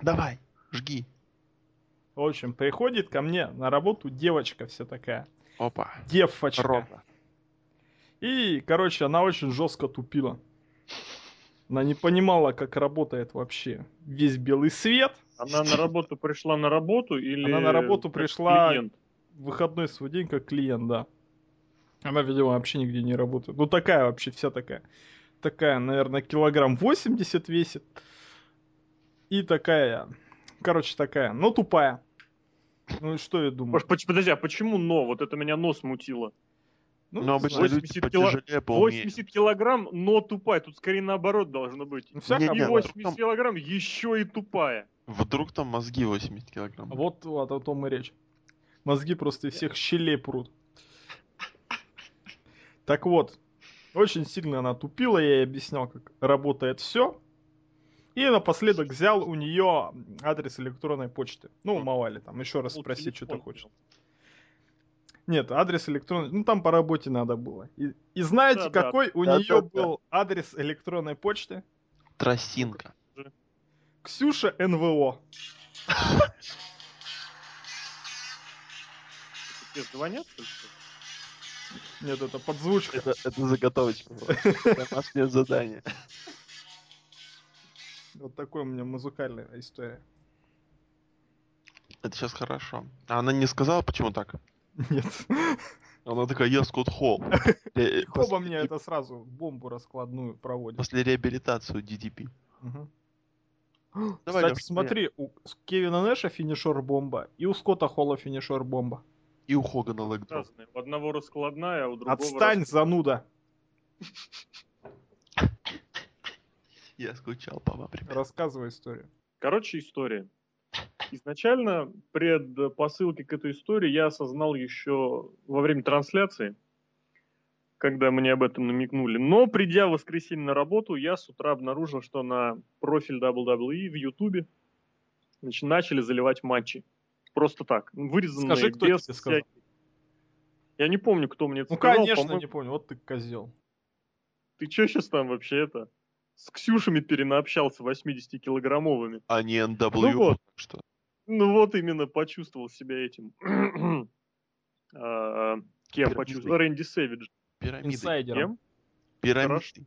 Давай, жги. В общем, приходит ко мне на работу девочка вся такая. Опа. Девочка. Рома. И, короче, она очень жестко тупила. Она не понимала, как работает вообще весь белый свет. Она на работу пришла на работу или... Она на работу как пришла- клиент? В выходной свой день как клиент, да. Она, видимо, вообще нигде не работает. Ну, такая вообще, вся такая. Такая, наверное, килограмм 80 весит. И такая, короче, такая, ну, тупая. Ну, и что я думаю? Подожди, а почему но? Вот это меня нос мутило. Ну, Но обычно знаю. люди 80 кило- потяжелее, поумнее. 80 килограмм, но тупая. Тут скорее наоборот должно быть. Ну, всяко Не, Не не, бывает. 80 килограмм, еще и тупая. Вдруг там мозги 80 килограмм. Вот, вот о том и речь. Мозги просто из всех щелей прут. Так вот, очень сильно она тупила, я ей объяснял, как работает все. И напоследок взял у нее адрес электронной почты. Ну, мало ли, там еще раз Ну, спроси, что ты хочешь. Нет, адрес электронной... Ну, там по работе надо было. И, и знаете, Да-да. какой у Да-да-да. нее был адрес электронной почты? Тростинка. Ксюша НВО. Тебе звонят? Нет, это подзвучка. Это, это заготовочка. была. Домашнее задание. Вот такой у меня музыкальная история. Это сейчас хорошо. А она не сказала, почему так? Нет. Она такая, я Скотт Холл. Э, Хоба мне это сразу бомбу раскладную проводит. После реабилитацию DDP. Давай, Кстати, смотри, у Кевина Нэша финишер бомба и у Скотта Холла финишер бомба. И у Хогана лэгдроп. Разные. У одного раскладная, а у другого... Отстань, зануда. Я скучал по вам, ребят. Рассказывай историю. Короче, история. Изначально, пред посылкой к этой истории, я осознал еще во время трансляции, когда мне об этом намекнули. Но, придя в воскресенье на работу, я с утра обнаружил, что на профиль WWE в Ютубе начали заливать матчи. Просто так. Вырезанные Скажи, кто без тебе сказал? всяких- Я не помню, кто мне это Ну, сказал. конечно, по-моему, не помню. Вот ты козел. Ты что сейчас там вообще это? С Ксюшами перенаобщался 80-килограммовыми. А не NW. Ну вот. что. Ну вот именно почувствовал себя этим. А, Кем почувствовал? Рэнди Сэвидж. Пирамиды. Инсайдером. Кем? Пирамиды.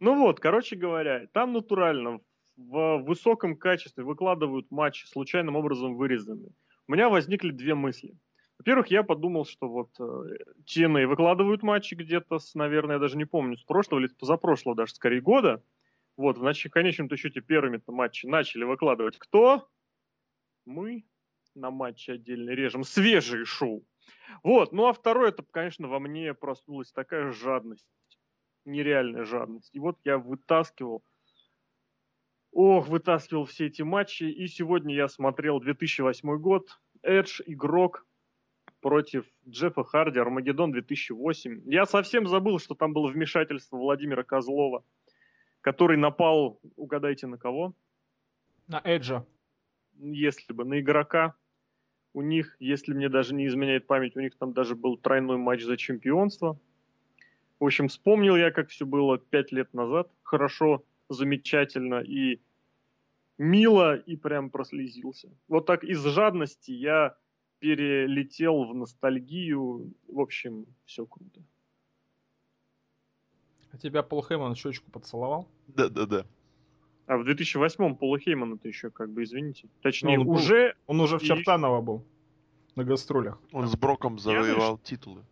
Ну вот, короче говоря, там натурально в высоком качестве выкладывают матчи, случайным образом вырезанные. У меня возникли две мысли. Во-первых, я подумал, что вот э, TNA выкладывают матчи где-то с, наверное, я даже не помню, с прошлого или позапрошлого даже, скорее, года. Вот, в нач- в конечном-то счете первыми-то матчи начали выкладывать кто? Мы на матче отдельно режем свежие шоу. Вот, ну а второе, это, конечно, во мне проснулась такая жадность нереальная жадность. И вот я вытаскивал, ох, вытаскивал все эти матчи. И сегодня я смотрел 2008 год, Эдж, игрок против Джеффа Харди, Армагеддон 2008. Я совсем забыл, что там было вмешательство Владимира Козлова, который напал, угадайте на кого? На Эджа. если бы, на игрока. У них, если мне даже не изменяет память, у них там даже был тройной матч за чемпионство. В общем, вспомнил я, как все было пять лет назад. Хорошо, замечательно и мило, и прям прослезился. Вот так из жадности я перелетел в ностальгию. В общем, все круто. А тебя Пол Хейман щечку поцеловал? Да-да-да. А в 2008-м Пола Хеймана это еще, как бы, извините. Точнее, Ну, он был. уже Он уже в Чертаново был. На гастролях. Он с Броком завоевал титулы.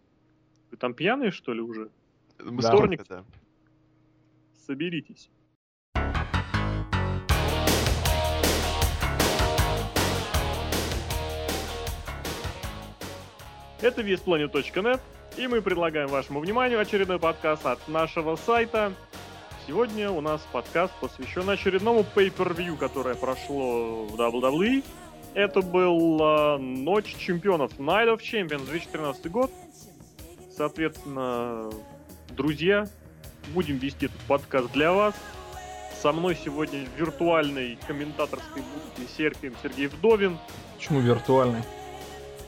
вы там пьяные, что ли, уже? Мы Да. столько, да. Соберитесь. Это весьplanet.net, и мы предлагаем вашему вниманию очередной подкаст от нашего сайта. Сегодня у нас подкаст посвящен очередному pay-per-view, которое прошло в WWE. Это был Ночь чемпионов, Night of Champions, 2013 год. Соответственно, друзья, будем вести этот подкаст для вас. Со мной сегодня в виртуальной комментаторской будке Серпием Сергей Вдовин. Почему виртуальный?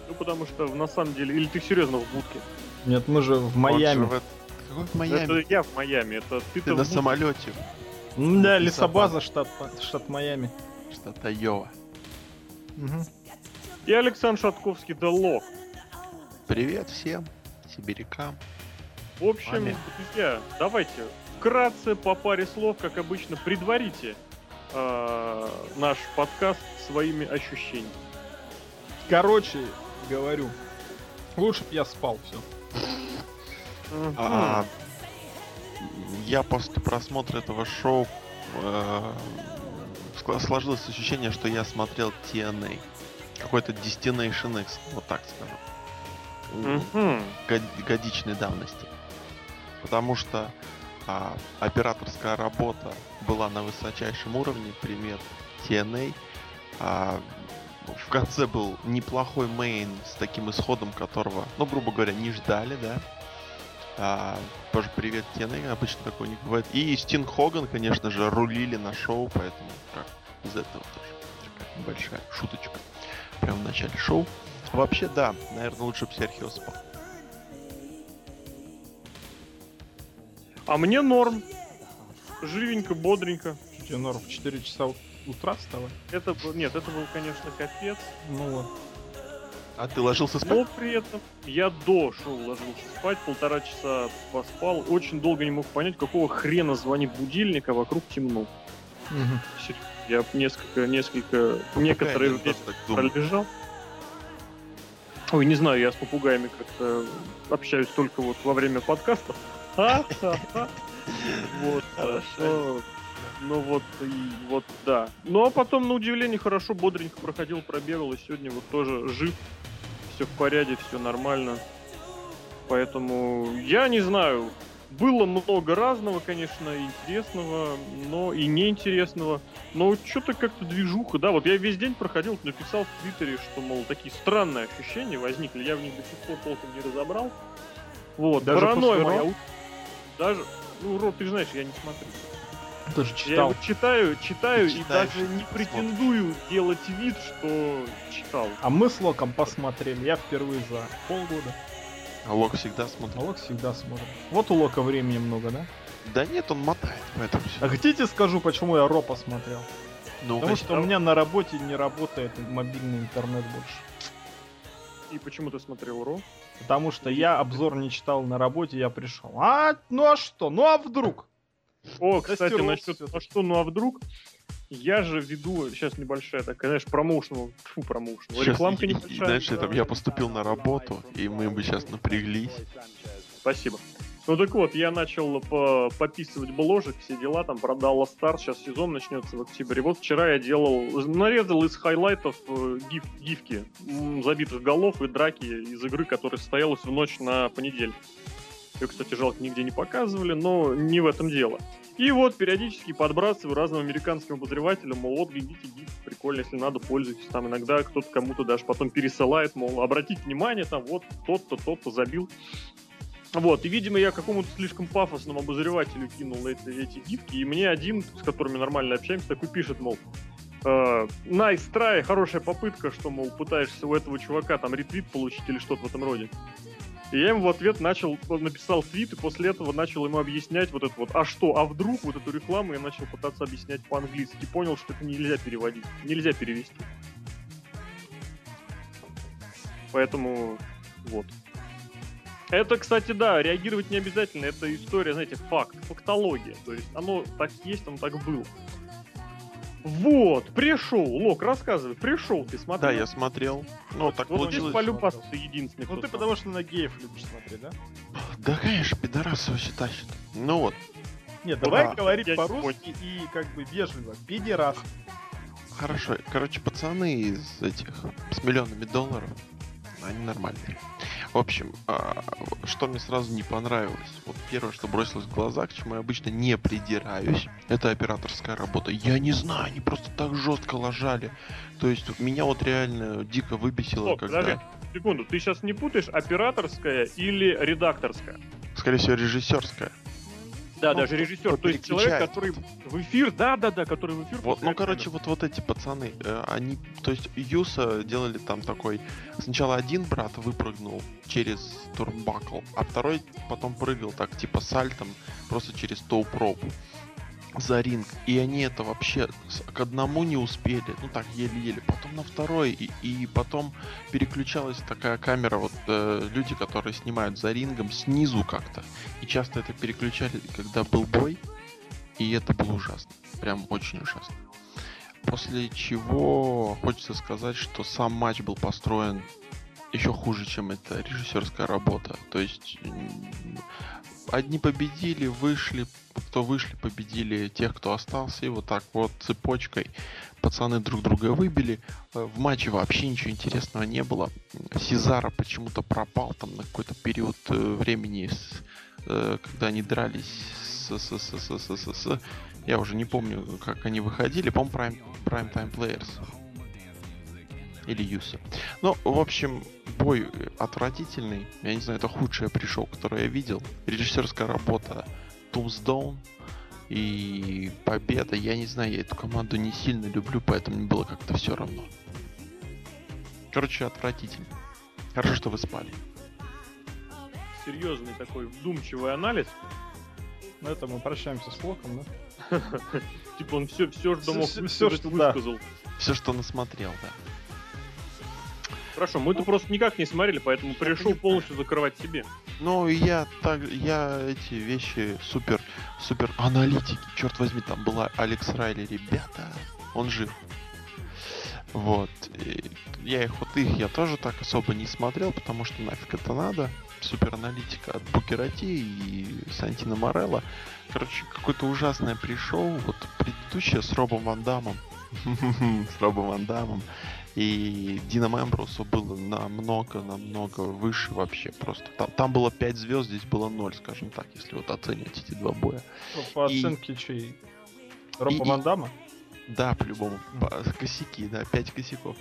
Ну, потому что на самом деле... Или ты серьезно в будке? Нет, мы же в Он же Майами. в Какой в Майами? Это я в Майами. Это ты, Ты на самолете. Ну Да, Лесобаза. Штат, штат Майами. штата Йова. Мгм. И Александр Шатковский, да лох. Привет всем сибирякам. В общем, Аминь. друзья, давайте вкратце по паре слов, как обычно, предварите э, наш подкаст своими ощущениями. Короче, говорю, лучше б я спал, все. А, я после просмотра этого шоу э, сложилось ощущение, что я смотрел TNA. Какой-то Destination X, вот так скажу. Год- годичной давности. Потому что а, операторская работа была на высочайшем уровне, пример TNA. А, в конце был неплохой мейн с таким исходом, которого, ну, грубо говоря, не ждали, да. А, тоже привет TNA, обычно такого не бывает. И Стинг Хоган, конечно же, рулили на шоу, поэтому как из этого тоже такая небольшая шуточка прямо в начале шоу. Вообще, да, наверное, лучше бы Серхио спал. А мне норм. Живенько, бодренько. Тебе, Норм, в 4 часа у- утра вставать? Это был, нет, это был, конечно, капец. Ну вот. А ты ложился спать? Но при этом я до шоу ложился спать, полтора часа поспал. Очень долго не мог понять, какого хрена звонит будильник, а вокруг темно. Серьезно. Я несколько, несколько, некоторые Попугай иногда так думает. пролежал. Ой, не знаю, я с попугаями как-то общаюсь только вот во время подкастов. Вот. Хорошо. Ну вот, и вот, да. Ну а потом, на удивление, хорошо, бодренько проходил, пробегал, и сегодня вот тоже жив, все в порядке, все нормально. Поэтому я не знаю, было много разного, конечно, интересного, но и неинтересного. Но что-то как-то движуха, да, вот я весь день проходил, написал в Твиттере, что, мол, такие странные ощущения возникли, я в них до сих пор толком не разобрал. Вот, Даже паранойя моя. Даже, ну, Роб, ты же знаешь, я не смотрю. Тоже Я читал. его читаю, читаю и даже не смотришь. претендую делать вид, что читал. А мы с Локом посмотрели. Я впервые за полгода. А Лок всегда А смотрит. Лок всегда смотрит. Вот у Лока времени много, да? Да нет, он мотает, поэтому все. А хотите скажу, почему я Ро посмотрел? Ну, Потому что у меня на работе не работает мобильный интернет больше. И почему ты смотрел Ро? Потому что я обзор не читал на работе, я пришел. А, ну а что? Ну а вдруг? О, кстати, насчет, а что, ну а вдруг? Я же веду, сейчас небольшая такая, знаешь, промоушен, фу, промоушен, Щас, рекламка и- и- небольшая. знаешь, я, там, я поступил на работу, и мы бы сейчас напряглись. Спасибо. Ну так вот, я начал по- пописывать бложек, все дела, там про Dallas Stars, сейчас сезон начнется в октябре. Вот вчера я делал, нарезал из хайлайтов э, гиф, гифки забитых голов и драки из игры, которая состоялась в ночь на понедельник. Ее, кстати, жалко, нигде не показывали, но не в этом дело. И вот периодически подбрасываю разным американским обозревателям, мол, вот, глядите, гиф, прикольно, если надо, пользуйтесь. Там иногда кто-то кому-то даже потом пересылает, мол, обратите внимание, там вот тот-то, тот-то забил. Вот, и, видимо, я какому-то слишком пафосному обозревателю кинул эти, эти гифки, и мне один, с которыми нормально общаемся, такой пишет, мол, э, nice try, хорошая попытка, что, мол, пытаешься у этого чувака там ретвит получить или что-то в этом роде. И я ему в ответ начал, написал твит, и после этого начал ему объяснять вот это вот, а что, а вдруг вот эту рекламу я начал пытаться объяснять по-английски. Понял, что это нельзя переводить, нельзя перевести. Поэтому вот. Это, кстати, да, реагировать не обязательно. Это история, знаете, факт, фактология. То есть оно так есть, оно так было. Вот, пришел, Лок, рассказывай, пришел, ты смотрел. Да, я смотрел. Ну, так вот получилось. здесь полюбас ты единственный, Ну ты смотрел. потому что на геев любишь смотреть, да? Да, конечно, пидорасы вообще тащат. Ну вот, Нет, давай да, говорить по-русски и как бы вежливо. Педерас. хорошо. Короче, пацаны из этих с миллионами долларов, они нормальные. В общем, а, что мне сразу не понравилось. Вот первое, что бросилось в глаза, к чему я обычно не придираюсь, это операторская работа. Я не знаю, они просто так жестко ложали. То есть меня вот реально дико выбесило, Стоп, когда... подожди, секунду, ты сейчас не путаешь операторская или редакторская? Скорее всего, режиссерская. Да, Ну, даже режиссер, то есть человек, который в эфир, да, да, да, который в эфир. Вот, ну, короче, вот, вот эти пацаны, э, они, то есть, Юса делали там такой, сначала один брат выпрыгнул через турбакл, а второй потом прыгал так, типа, сальтом, просто через тоуп-роп. За ринг. И они это вообще к одному не успели. Ну так, еле-еле. Потом на второй. И, и потом переключалась такая камера. Вот э, люди, которые снимают за рингом снизу как-то. И часто это переключали, когда был бой. И это было ужасно. Прям очень ужасно. После чего хочется сказать, что сам матч был построен еще хуже, чем это режиссерская работа. То есть одни победили, вышли, кто вышли, победили тех, кто остался, и вот так вот цепочкой пацаны друг друга выбили. Э, в матче вообще ничего интересного не было. Сезара почему-то пропал там на какой-то период э, времени, э, когда они дрались с, я уже не помню, как они выходили, по-моему, Prime, Prime Time Players или Юса. Ну, в общем, бой отвратительный. Я не знаю, это худшее пришел, которое я видел. Режиссерская работа Tombstone и победа. Я не знаю, я эту команду не сильно люблю, поэтому мне было как-то все равно. Короче, отвратительно. Хорошо, что вы спали. Серьезный такой вдумчивый анализ. На этом мы прощаемся с Локом, да? Типа он все, все, что мог все, что высказал. Все, что насмотрел, да. Хорошо, мы-то просто никак не смотрели, поэтому пришел полностью закрывать себе. Ну, я так, я эти вещи супер, супер аналитики. Черт возьми, там была Алекс Райли, ребята, он жив. Вот. И я их вот их я тоже так особо не смотрел, потому что нафиг это надо. Супер аналитика от Букерати и Сантина Морелла. Короче, какое-то ужасное пришел. Вот предыдущее с Робом Ван Дамом. с Робом Ван Дамом. И Дина Мэмбрусу было намного-намного выше вообще просто. Там, там было 5 звезд, здесь было 0, скажем так, если вот оценивать эти два боя. Ну, по оценке и... чей? Ропа Ван Дамма? Да, по-любому. Mm. Косяки, да, 5 косяков.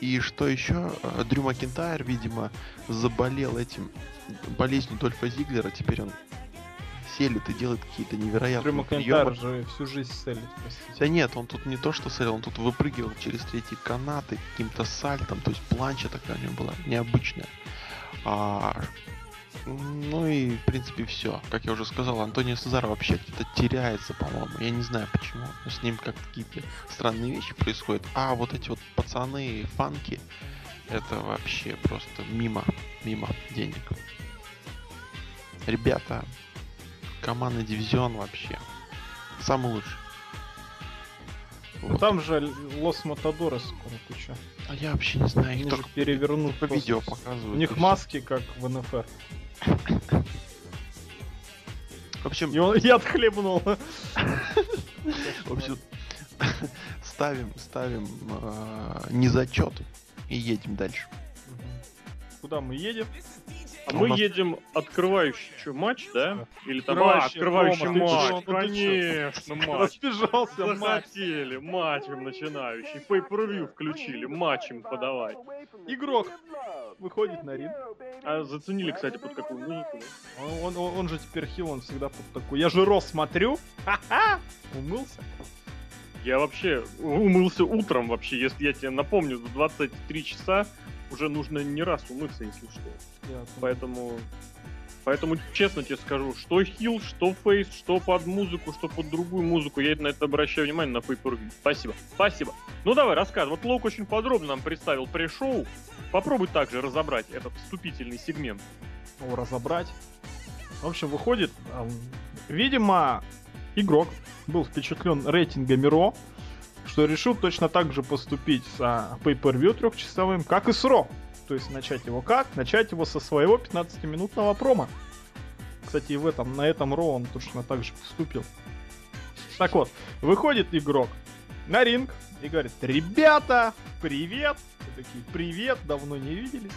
И что еще? Э, Дрю Макинтайр, видимо, заболел этим болезнью Дольфа Зиглера. Теперь он селит и делает какие-то невероятные Дрю приемы. же всю жизнь селит, простите. Да нет, он тут не то что селил, он тут выпрыгивал через третьи канаты каким-то сальтом, то есть планча такая у него была необычная. А, ну и, в принципе, все. Как я уже сказал, Антонио Сезар вообще где-то теряется, по-моему. Я не знаю почему. Но с ним как какие-то странные вещи происходят. А вот эти вот пацаны, фанки, это вообще просто мимо, мимо денег. Ребята, командный дивизион вообще. Самый лучший. Ну вот. там же Лос Матадорос скоро куча. А я вообще не знаю, их только перевернут по видео показывают. У них маски, как в НФР. В общем... И он яд хлебнул. В общем, ставим, ставим э, незачет и едем дальше. Куда мы едем? А мы нас... едем открывающий что, матч, да? Или там а, открывающий матч? Конечно, матч. Разбежался Захотели, матчем начинающий. Pay-per-view включили, матчем подавай. Игрок выходит на ринг. А заценили, кстати, под какую музыку? Он, он, он же теперь хил, он всегда под такой. Я же Рос смотрю. Ха-ха! Умылся. Я вообще умылся утром вообще, если я тебе напомню, за 23 часа уже нужно не раз умыться, если что. Поэтому, поэтому честно тебе скажу, что хил, что фейс, что под музыку, что под другую музыку, я на это обращаю внимание на pay Спасибо, спасибо. Ну давай, рассказывай. Вот Лок очень подробно нам представил пришоу. Попробуй также разобрать этот вступительный сегмент. О, разобрать. В общем, выходит, видимо, игрок был впечатлен рейтингами Ро, что решил точно так же поступить с а, Pay-Per-View трехчасовым, как и с Ро. То есть начать его как? Начать его со своего 15-минутного промо. Кстати, и в этом, на этом Ро он точно так же поступил. Так вот, выходит игрок на ринг и говорит, ребята, привет! Все такие, привет, давно не виделись.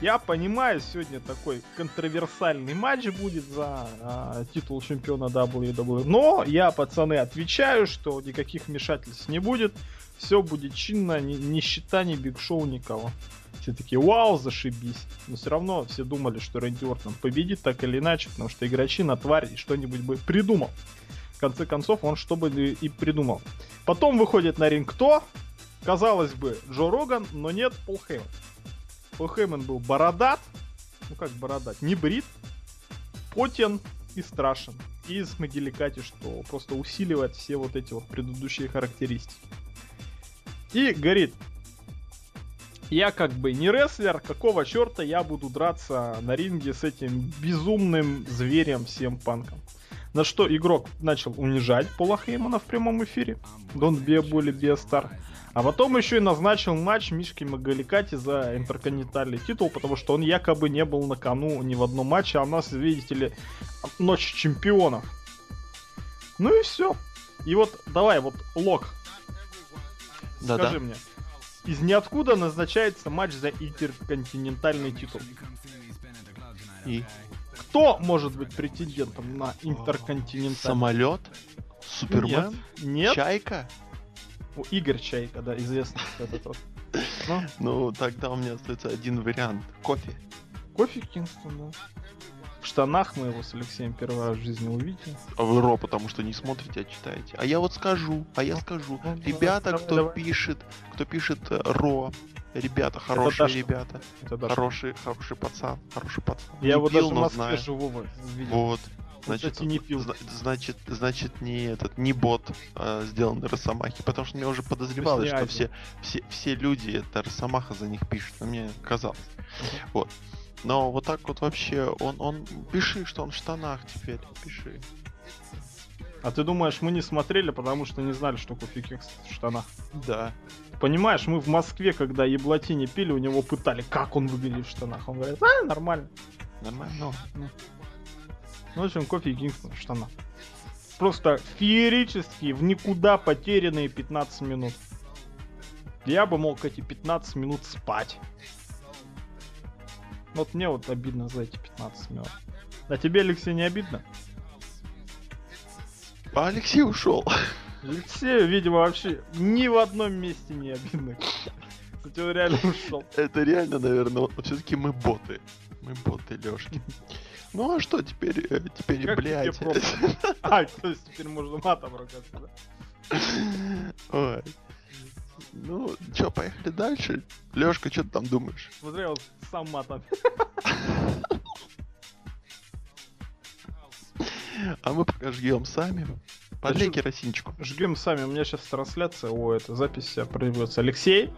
Я понимаю, сегодня такой контроверсальный матч будет за а, титул чемпиона WWE. Но я, пацаны, отвечаю, что никаких вмешательств не будет. Все будет чинно, ни, счета, ни биг шоу, никого. Все такие, вау, зашибись. Но все равно все думали, что Рэнди Ортон победит так или иначе, потому что игрочи на тварь что-нибудь бы придумал. В конце концов, он что бы и придумал. Потом выходит на ринг кто? Казалось бы, Джо Роган, но нет, Пол Хейман. Пол Хейман был бородат, ну как бородат, не брит, потен и страшен. и с Могиликати, что просто усиливает все вот эти вот предыдущие характеристики. И говорит, я как бы не рестлер, какого черта я буду драться на ринге с этим безумным зверем всем панком. На что игрок начал унижать Пола Хеймана в прямом эфире. Don't be a bully, be a star. А потом еще и назначил матч Мишки Магаликати за интерконтинентальный титул, потому что он якобы не был на кону ни в одном матче, а у нас, видите ли, ночь чемпионов. Ну и все. И вот давай, вот Лок. Да-да. Скажи мне, из ниоткуда назначается матч за интерконтинентальный титул. И Кто может быть претендентом на интерконтинентальный? самолет, Супермен, Нет. Чайка. О, Игорь Чайка, да, известный. Ну, Ну, тогда у меня остается один вариант. Кофе. кофе Кингстон, да. В штанах мы его с Алексеем первый раз в жизни увидели. А вы Ро, потому что не смотрите, а читаете. А я вот скажу, а я скажу. Ну, Ребята, давай, кто давай. пишет, кто пишет э, Ро, ребята, хорошие Даша. ребята, Это хороший, хороший пацан, хороший пацан. Я Не его пил, даже в Москве знаю. живого видел. Вот. Значит, не пил. зна- значит, значит, не этот, не бот э, сделан на Росомахе, потому что мне уже подозревалось, что все, все, все люди это Росомаха за них пишут, но мне казалось. Мгм. Вот. Но вот так вот вообще, он, он, пиши, что он в штанах теперь, пиши. А ты думаешь, мы не смотрели, потому что не знали, что кофе Кингстон в штанах? Да. Понимаешь, мы в Москве, когда еблатини пили, у него пытали, как он выглядит в штанах. Он говорит, а, нормально. Нормально. Ну, в общем, кофе Кингстон в штанах. Просто феерические, в никуда потерянные 15 минут. Я бы мог эти 15 минут спать. Вот мне вот обидно за эти 15 минут. А тебе, Алексей, не обидно? А Алексей ушел. Алексею, видимо, вообще ни в одном месте не обидно. Кстати, он реально ушел. Это реально, наверное, все-таки мы боты. Мы боты, Лешки. Ну а что теперь, э, теперь, Как блядь. А, то есть теперь можно матом ругаться, да? Ой. Ну, чё, поехали дальше? Лёшка, что ты там думаешь? Смотри, он сам матом. А мы пока жгем сами. Подлей керосинчику. Жгем сами, у меня сейчас трансляция, о, это запись вся проявится. Алексей,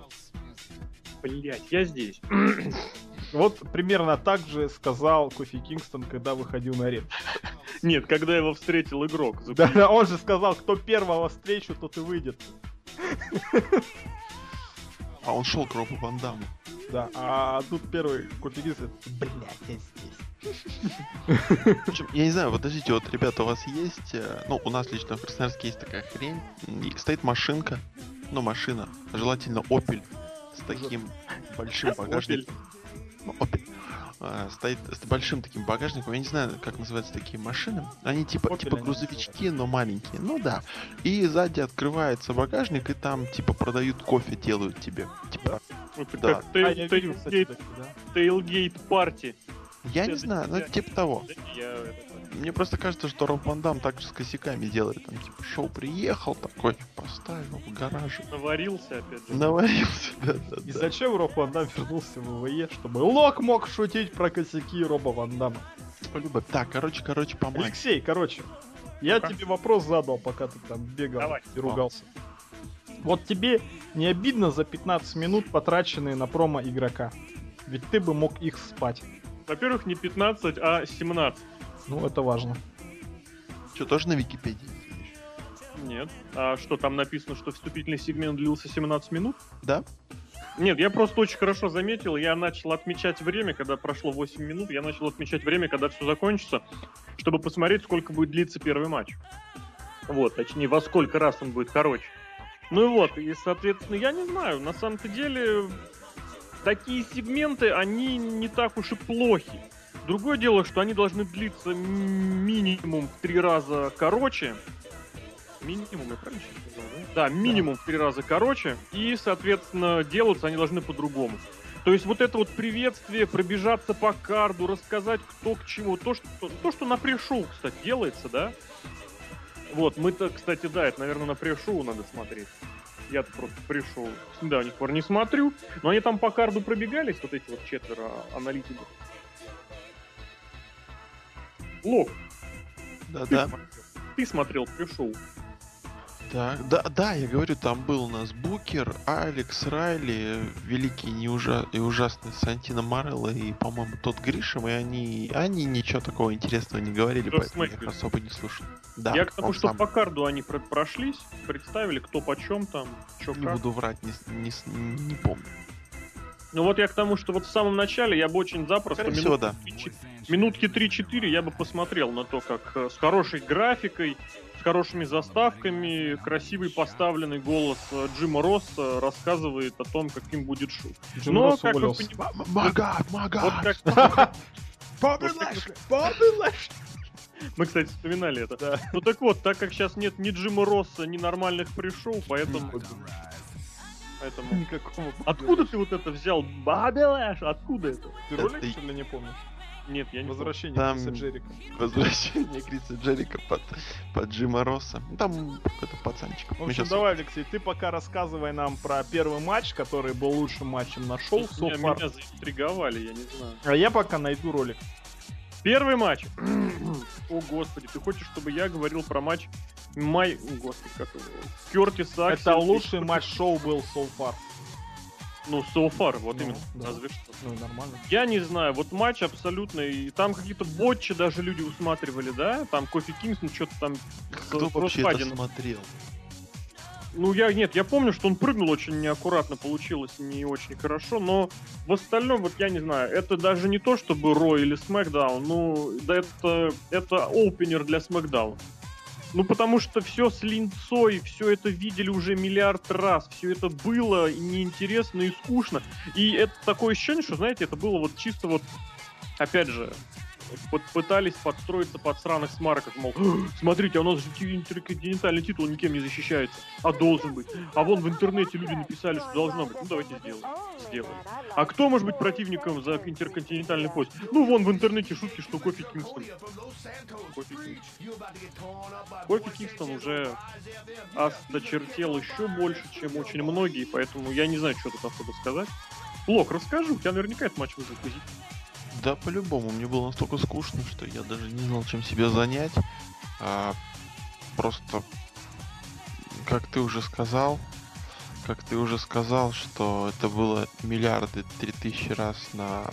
Блять, я здесь. вот примерно так же сказал Кофи Кингстон, когда выходил на ринг. Нет, когда его встретил игрок. Да, да, он же сказал, кто первого встречу, тот и выйдет. А он шел к Робу Ван Дамму. Да, а тут первый Кофи Кингстон, блядь, я здесь. Причем, я не знаю, подождите, вот, ребята, у вас есть, э, ну, у нас лично в Красноярске есть такая хрень, стоит машинка, ну, машина, желательно Opel, с таким большим багажником. Opel. А, стоит с большим таким багажником, я не знаю, как называются такие машины. Они типа, Opel типа грузовички, но маленькие. Ну да. И сзади открывается багажник, и там типа продают кофе, делают тебе. Типа, Да. А, тейлгейт- тейлгейт парти. я не знаю, ну типа того. Я это- Мне просто кажется, что Роб Ван Дам так же с косяками делает. Там типа шоу приехал, такой поставил в гараже. наварился опять же. Наварился, да, да, И да. зачем Роб Ван Дам вернулся в ВВЕ, чтобы Лок мог шутить про косяки Роба Ван Дамма? Либо- Так, короче, короче, по Майку. Алексей, короче, я Ну-ка. тебе вопрос задал, пока ты там бегал Давай. и ругался. Вот тебе не обидно за 15 минут, потраченные на промо игрока? Ведь ты бы мог их спать. Во-первых, не 15, а 17. Ну, это важно. Что, тоже на Википедии? Нет. А что, там написано, что вступительный сегмент длился 17 минут? Да? Нет, я просто очень хорошо заметил, я начал отмечать время, когда прошло 8 минут, я начал отмечать время, когда все закончится, чтобы посмотреть, сколько будет длиться первый матч. Вот, точнее, во сколько раз он будет короче. Ну и вот, и, соответственно, я не знаю, на самом-то деле, такие сегменты, они не так уж и плохи. Другое дело, что они должны длиться минимум в три раза короче. Минимум, я правильно сейчас сказал, да? Да, минимум в три раза короче. И, соответственно, делаться они должны по-другому. То есть вот это вот приветствие, пробежаться по карду, рассказать кто к чему. То, что, то, что на пришоу, кстати, делается, да? Вот, мы-то, кстати, да, это, наверное, на пришоу надо смотреть. Я-то просто пришел с недавних пор не смотрю. Но они там по карду пробегались, вот эти вот четверо аналитиков. Лок, Да, Ты. Ты смотрел пришел. Так, да, да, я говорю, там был у нас Букер, Алекс Райли, великий и, ужа- и ужасный Сантино Марелло и, по-моему, тот Гришем, и они, они ничего такого интересного не говорили, Кто поэтому я их особо не слушал. Да, Я к тому, что сам. по карду они про- прошлись, представили, кто почем там, что Не как. буду врать, не, не, не помню. Ну вот я к тому, что вот в самом начале я бы очень запросто Скорее всего, минут- да. минутки 3-4 я бы посмотрел на то, как э, с хорошей графикой, с хорошими заставками, красивый поставленный голос э, Джима Росса рассказывает о том, каким будет шоу. Джим Но, Росс как вы уволился. понимаете, Магад, вот как Бобби Вот так Лэшли! Бобби Лэшли! мы, кстати, вспоминали это. Да. Ну так вот, так как сейчас нет ни Джима Росса, ни нормальных пришел, поэтому... поэтому... Никакого. Откуда ты вот это взял? Бобби Лэш, откуда это? Ты Это ролик, что ли, не помнишь? Нет, я не. Возвращение Там- Криса Джерика. Возвращение Криса Джерика под, под Джима Росса. Ну, Там какой-то пацанчик. В общем, щас- давай, Алексей, ты пока рассказывай нам про первый матч, который был лучшим матчем на шоу Меня, меня заинтриговали, я не знаю. А я пока найду ролик. Первый матч. О, господи, ты хочешь, чтобы я говорил про матч Май... О, Господи, как его? Кертис Аксель. Это лучший матч шоу был so far. Ну, so far, вот Ну, именно. да. Разве что. Ну, нормально. Я не знаю, вот матч абсолютно, и там какие-то ботчи даже люди усматривали, да? Там Кофи Кингстон что-то там... Кто вообще это смотрел? Ну, я, нет, я помню, что он прыгнул очень неаккуратно, получилось не очень хорошо, но в остальном, вот я не знаю, это даже не то, чтобы Ро или Смакдаун, ну, да это, это опенер для Смакдаун. Ну, потому что все с линцой, все это видели уже миллиард раз, все это было неинтересно и скучно. И это такое ощущение, что, знаете, это было вот чисто вот, опять же, пытались подстроиться под сраных смарков, мол, смотрите, а у нас же ти- интерконтинентальный титул никем не защищается, а должен быть. А вон в интернете люди написали, что должно быть. Ну, давайте сделаем. Сделаем. А кто может быть противником за интерконтинентальный пояс? Ну, вон в интернете шутки, что Кофи Кингстон. Кофи Кингстон. Кофи Кингстон уже осточертел еще больше, чем очень многие, поэтому я не знаю, что тут особо сказать. Лок, расскажи, у тебя наверняка этот матч вызвал позитив. Да, по-любому. Мне было настолько скучно, что я даже не знал, чем себя занять. А, просто, как ты уже сказал, как ты уже сказал, что это было миллиарды, три тысячи раз на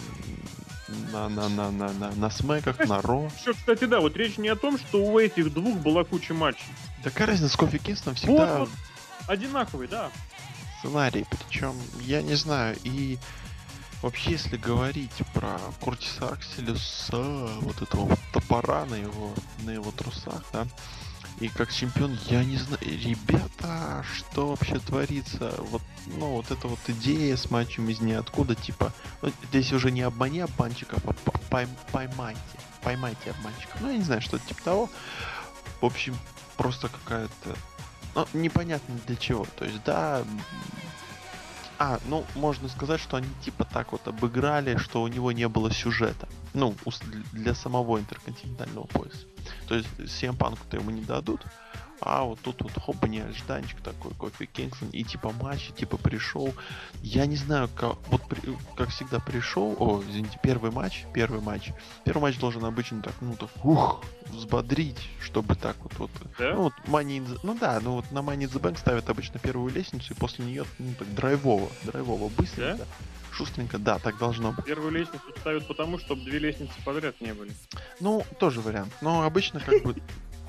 на на на на на, на смеках, на ро. Еще, кстати, да, вот речь не о том, что у этих двух была куча матчей. Такая разница с Кофи Кингстоном всегда Вот, вот, одинаковый, да. сценарий. Причем, я не знаю, и вообще, если говорить про Куртиса Акселюса, вот этого вот топора на его, на его трусах, да, и как чемпион, я не знаю, ребята, что вообще творится? Вот, ну, вот эта вот идея с матчем из ниоткуда, типа, ну, здесь уже не обмани обманщиков, а пойм- поймайте, поймайте обманщиков. Ну, я не знаю, что-то типа того. В общем, просто какая-то ну, непонятно для чего. То есть, да. А, ну, можно сказать, что они типа так вот обыграли, что у него не было сюжета. Ну, для самого интерконтинентального пояса. То есть, CM Панку-то ему не дадут. А вот тут вот хоп, неожиданчик такой, Кофи Кингстон, и типа матч, и типа пришел. Я не знаю, как, вот при- как всегда пришел, о, извините, первый матч, первый матч. Первый матч должен обычно так, ну так, ух, взбодрить, чтобы так вот, вот Да? ну вот Money in the... Ну да, ну вот на Money in the Bank ставят обычно первую лестницу, и после нее, ну так, драйвово, драйвово, быстренько, шустренько, да, так должно быть. Первую лестницу ставят потому, чтобы две лестницы подряд не были. Ну, тоже вариант. Но обычно как бы...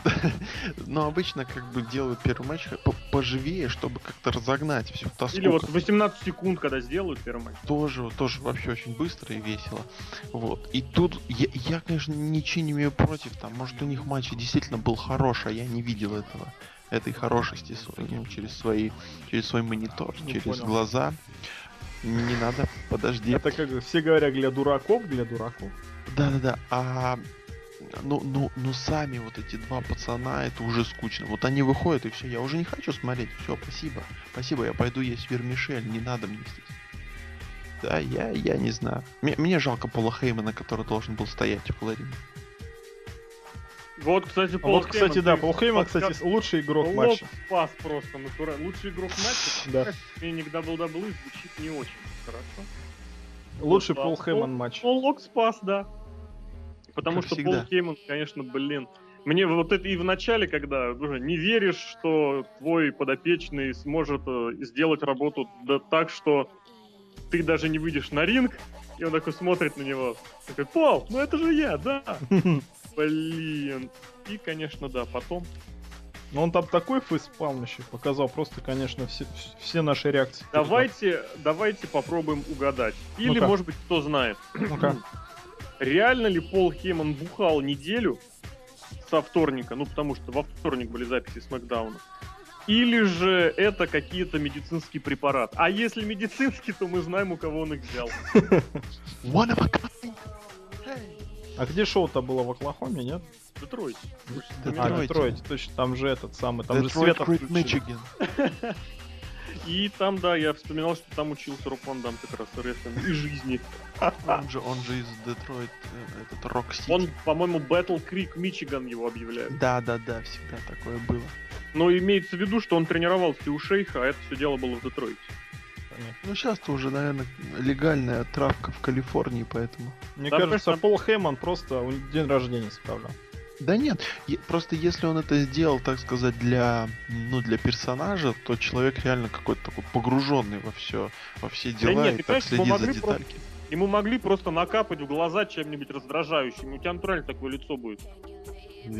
Но обычно как бы делают первый матч по- поживее, чтобы как-то разогнать всю тоску. Или вот 18 секунд, когда сделают первый матч. тоже, тоже вообще очень быстро и весело. Вот. И тут я, я, конечно, ничего не имею против. Там, может, у них матч действительно был хороший, а я не видел этого. Этой хорошести с- ну, через свои, через свой монитор, Не через понял. глаза. Не надо, подожди. Это как все говорят для дураков, для дураков. Да-да-да. А ну, ну, ну сами вот эти два пацана, это уже скучно. Вот они выходят, и все, я уже не хочу смотреть. Все, спасибо. Спасибо, я пойду есть вермишель, не надо мне здесь. Да, я, я не знаю. Мне, мне жалко Пола Хеймана, который должен был стоять в Флорине. Вот, кстати, А Пол вот, кстати, Хейман, да, Пол Хейман, кстати, лучший игрок Лоб матча. спас просто натурально. Лучший игрок матча. Да. Тренинг WWE звучит не очень хорошо. Лучший Пол Хейман матч. Пол Лок спас, да. Потому Как что всегда. Пол Хейман, конечно, блин. Мне вот это и в начале, когда уже не веришь, что твой подопечный сможет э, сделать работу да так, что ты даже не выйдешь на ринг, и он такой смотрит на него, такой, Пол, ну это же я, да. Блин. И, конечно, да, потом. Ну он там такой фейспалм еще показал, просто, конечно, все, все наши реакции. Давайте, давайте попробуем угадать. Или, Ну-ка. может быть, кто знает. Ну-ка. Реально ли Пол Хейман бухал неделю со вторника? Ну, потому что во вторник были записи Смакдауна. Или же это какие-то медицинские препараты? А если медицинские, то мы знаем, у кого он их взял. One of a kind. А где шоу-то было в Оклахоме, нет? Детройт. Вы же А. Детройт, точно, там же этот самый, там же Detroit Света Great включили. Michigan. И там, да, я вспоминал, что там учился Роб Ван Дам как раз рестлинг и жизни. Он же, он же из Детройт, э, этот Рок Сити. Он, по-моему, Battle Creek, Мичиган его объявляет. Да, да, да, всегда такое было. Но имеется в виду, что он тренировался у шейха, а это все дело было в Детройте. Ну сейчас-то уже, наверное, легальная травка в Калифорнии, поэтому. Мне Да, кажется, просто- Пол Хейман просто день рождения справлял. Да нет, просто если он это сделал, так сказать, для, ну, для персонажа, то человек реально какой-то такой погруженный во все, во все дела нет, и так следит за могли просто- детальки. Ему могли просто накапать в глаза чем-нибудь раздражающим. У тебя натурально такое лицо будет. Э,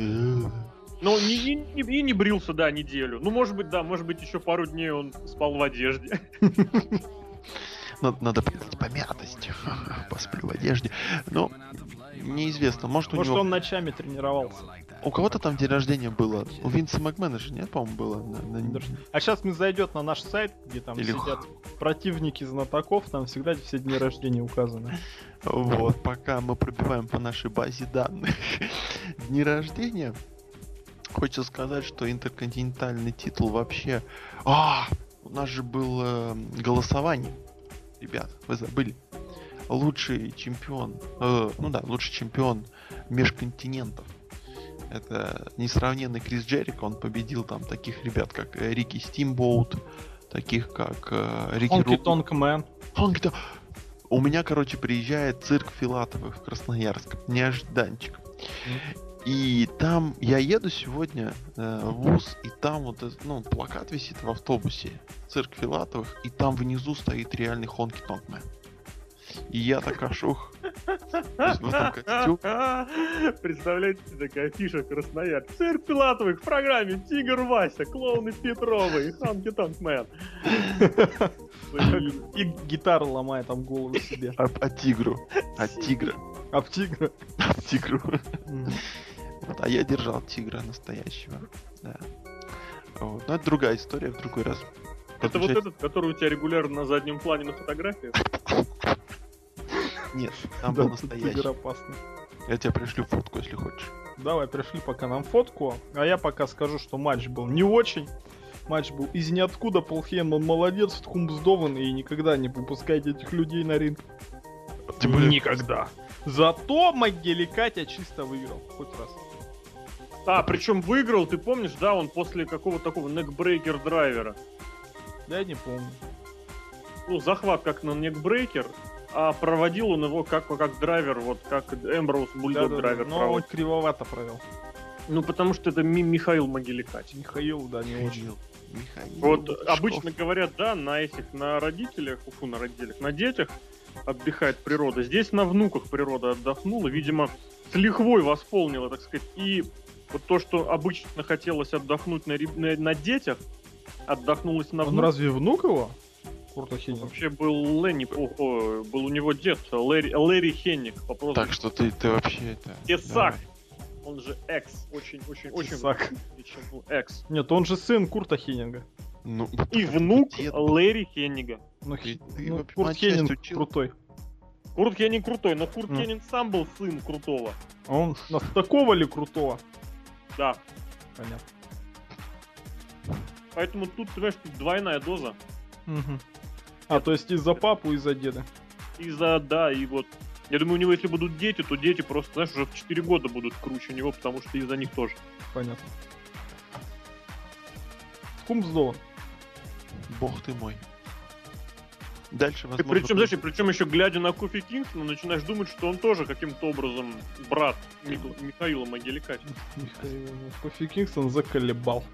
Ну, не, не- не- и не брился, да, неделю. Ну, может быть, да, может быть, еще пару дней он спал в одежде. Надо, надо придать помятость. Посплю в одежде. Но неизвестно, может у Может, него... он ночами тренировался. У кого-то там день рождения было. У Винса Макмена же, нет, по-моему, было? на- на- А сейчас мы зайдет на наш сайт, где там Или сидят противники знатоков, там всегда все дни рождения указаны. Вот, пока мы пробиваем по нашей базе данных дни рождения, хочется сказать, что интерконтинентальный титул вообще... А, у нас же было голосование. Ребят, вы забыли. Лучший чемпион, э, ну да, лучший чемпион межконтинентов. Это несравненный Крис Джерик, он победил там таких ребят, как э, Рики Стимбоут, таких как э, Рики Honky Ру- Tonk Man. он говорит, у меня, короче, приезжает цирк Филатовых в Красноярск. Неожиданчик. И там я еду сегодня э, в ВУЗ, и там вот этот, ну, плакат висит в автобусе. Цирк Филатовых, и там внизу стоит реальный Honky Tonk Man. И я так опух. Представляете, такая афиша Краснояр. Цирк Филатовых в программе Тигр Вася, клоуны Петровы и Honky Tonk Man. И гитару ломает там голову себе. А, а тигру. А тигра. Об тигра. А тигру. Вот, а я держал тигра настоящего. Да. Вот. Но это другая история в другой раз. Это вот этот, который у тебя регулярно на заднем плане на фотографиях? Нет, там Да, был настоящий. опасный. Я тебе пришлю фотку, если хочешь. Давай, пришли пока нам фотку. А я пока скажу, что матч был не очень. Матч был из ниоткуда. Пол Хейман молодец, тхумсдован и никогда не выпускайте этих людей на ринг. Более- Никогда. Зато Магели Катя чисто выиграл. Хоть раз. А, причем выиграл, ты помнишь, да, он после какого-то такого некбрейкер драйвера. Я не помню. Ну, захват как на некбрейкер, а проводил он его как, как драйвер, вот как Эмброуз Бульдог драйвер Но он проводит. кривовато провел. Ну, потому что это Ми- Михаил Могиликач. Михаил, да, не очень. Михаил. Михаил. Вот Лужков. обычно говорят, да, на этих, на родителях, фу, на родителях, на детях отдыхает природа. Здесь на внуках природа отдохнула, видимо, с лихвой восполнила, так сказать. И вот то, что обычно хотелось отдохнуть на, на, на детях, отдохнулось на Он внуках. разве внук его? Курта Хейман. Вообще был Ленни, о, был у него дед, Лэри, Лэри Хенник по прозвищу Так что ты, ты вообще это... Тесак. Он же экс, очень, очень, очень Тесак. ну, экс. Нет, он же сын Курта Хеннинга. Ну, И внук дед. Лэри Хеннига. Ну, Ты- Хи- ты ну, Курт Хеннинг учил? крутой. Курт Хеннинг крутой, но Курт Ну. Хеннинг сам был сын крутого. А он нас такого ли крутого? Да. Понятно. Поэтому тут, понимаешь, тут двойная доза. Мгм. А, то есть из-за папу, из-за деда. Из-за, да, и вот. Я думаю, у него, если будут дети, то дети просто, знаешь, уже в 4 года будут круче него, потому что из-за них тоже. Понятно. Кумсдован. Бог ты мой. Дальше, И возможно... причем, знаешь, и причем еще глядя на Кофи Кингстона, начинаешь думать, что он тоже каким-то образом брат Мик- Михаила Могилика. Михаил Кофи Кингстон заколебал.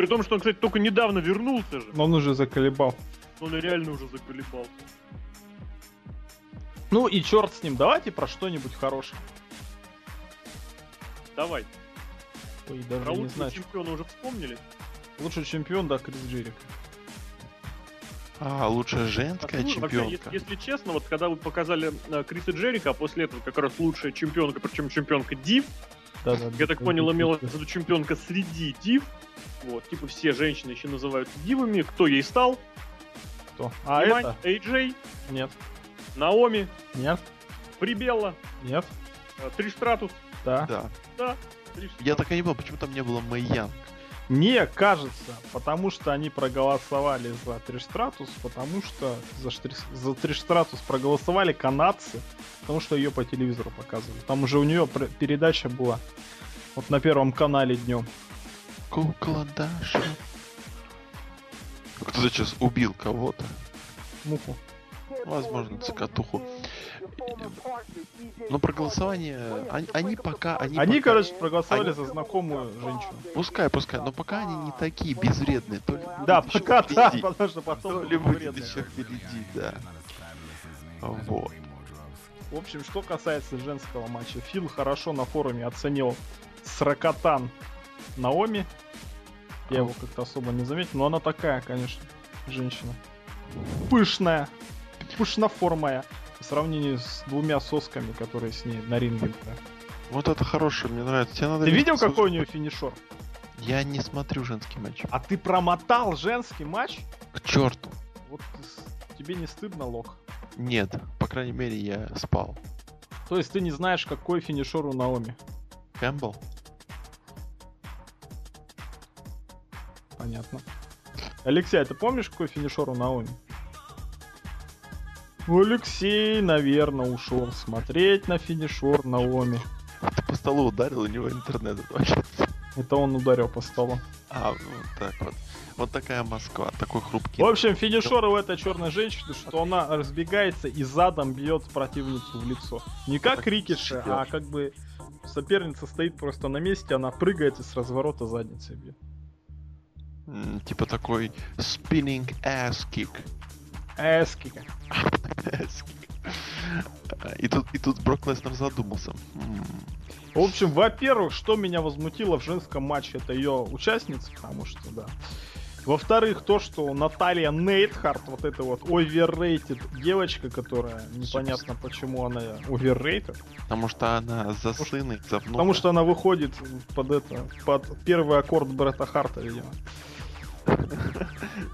При том, что он, кстати, только недавно вернулся же. Но он уже заколебал. Он реально уже заколебал. Ну и черт с ним, давайте про что-нибудь хорошее. Давай. Ой, даже Про не лучшего знаю. чемпиона уже вспомнили? Лучший чемпион, да, Крис Джерик. А, лучшая женская Послушай, вообще, чемпионка. если, если честно, вот когда вы показали э, Криса Джерика, а после этого как раз лучшая чемпионка, причем чемпионка Див, Да, да, я так понял, имела в виду чемпионка среди Див. Вот, типа все женщины еще называются дивами. Кто ей стал? Кто? А Внимание, это? Эйджей, Нет. Наоми, Нет. Прибелла, Нет. э, Триш Стратус. Да. Да. Да, Я так и не понял, почему там не было Мэй Янг. Мне кажется, потому что они проголосовали за Триш Стратус, потому что за, Штрис- за Триш Стратус проголосовали канадцы, потому что ее по телевизору показывали. Там уже у нее передача была вот на первом канале днем. Кукла Даша. Кто-то сейчас убил кого-то. Муху. Возможно, цикатуху. Но проголосование... Они, они пока... Они, Они, пока- короче, проголосовали они- за знакомую женщину. Пускай, пускай, но пока они не такие безвредные. То ли Да, пока да, впереди, потому что потом То ли будет еще впереди, да. Вот. В общем, что касается женского матча, Фил хорошо на форуме оценил Сракотан Наоми. Я его как-то особо не заметил, но она такая, конечно, женщина. Пышная, пышноформая. По сравнению с двумя сосками, которые с ней на ринге были. Вот это хорошее, мне нравится. Тебе надо Ты видел, видеться- какой у нее финишер? Я не смотрю женский матч. А ты промотал женский матч? К черту. Вот тебе не стыдно, лох? Нет, по крайней мере, я спал. То есть ты не знаешь, какой финишер у Наоми? Кэмпбелл? Понятно. Алексей, а ты помнишь, какой финишер у Наоми? Алексей, наверное, ушел смотреть на финишер Наоми. Ты по столу ударил, у него интернет отвалился. Это он ударил по столу. А, вот так вот. Вот такая Москва, такой хрупкий. В общем, финишер у этой черной женщины, что она разбегается и задом бьет противницу в лицо. Не как Рикиши, а как бы соперница стоит просто на месте, она прыгает и с разворота задницей бьет. Типа такой spinning ass kick. Эски. Ass kick. А, И тут, и тут Брок Леснер задумался. В общем, во-первых, что меня возмутило в женском матче, это ее участница, потому что, да. Во-вторых, то, что Наталья Нейтхарт, вот эта вот overrated девочка, которая непонятно почему она overrated, Потому что она за сына, за внука. потому что она выходит под это, под первый аккорд Бретта Харта, видимо.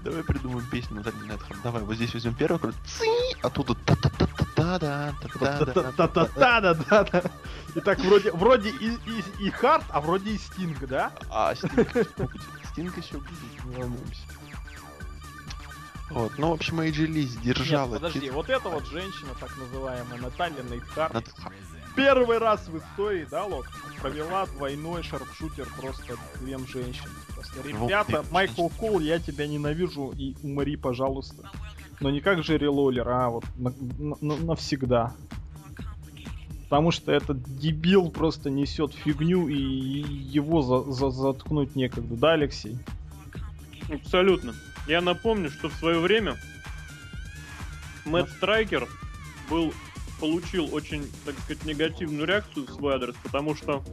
Давай придумаем песню Натальи Нетхарт. Давай, вот здесь возьмем первый аккорд. Ци! Оттуда та-та-та-та-да, та-та-да. Да-да-да-да-да. И так вроде, вроде и, и, Харт, а вроде и Стинг, да? А Стинг. Стинг еще будет, не. Вот, ну, в общем, AJ Ли Нет, сдержала. подожди, тит- вот эта вот женщина, так называемая Наталья Нейтхарт, первый раз в истории, да, Лок, провела двойной шарпшутер просто двем женщинам. Просто, ребята, Майкл Кол, я тебя ненавижу и умри, пожалуйста. Но не как Джерри Лоллер, а вот на- на- на- навсегда. Потому что этот дебил просто несет фигню и его за- за- заткнуть некогда, да, Алексей? Абсолютно. Я напомню, что в свое время Мэтт Страйкер был, получил очень, так сказать, негативную реакцию в свой адрес, потому что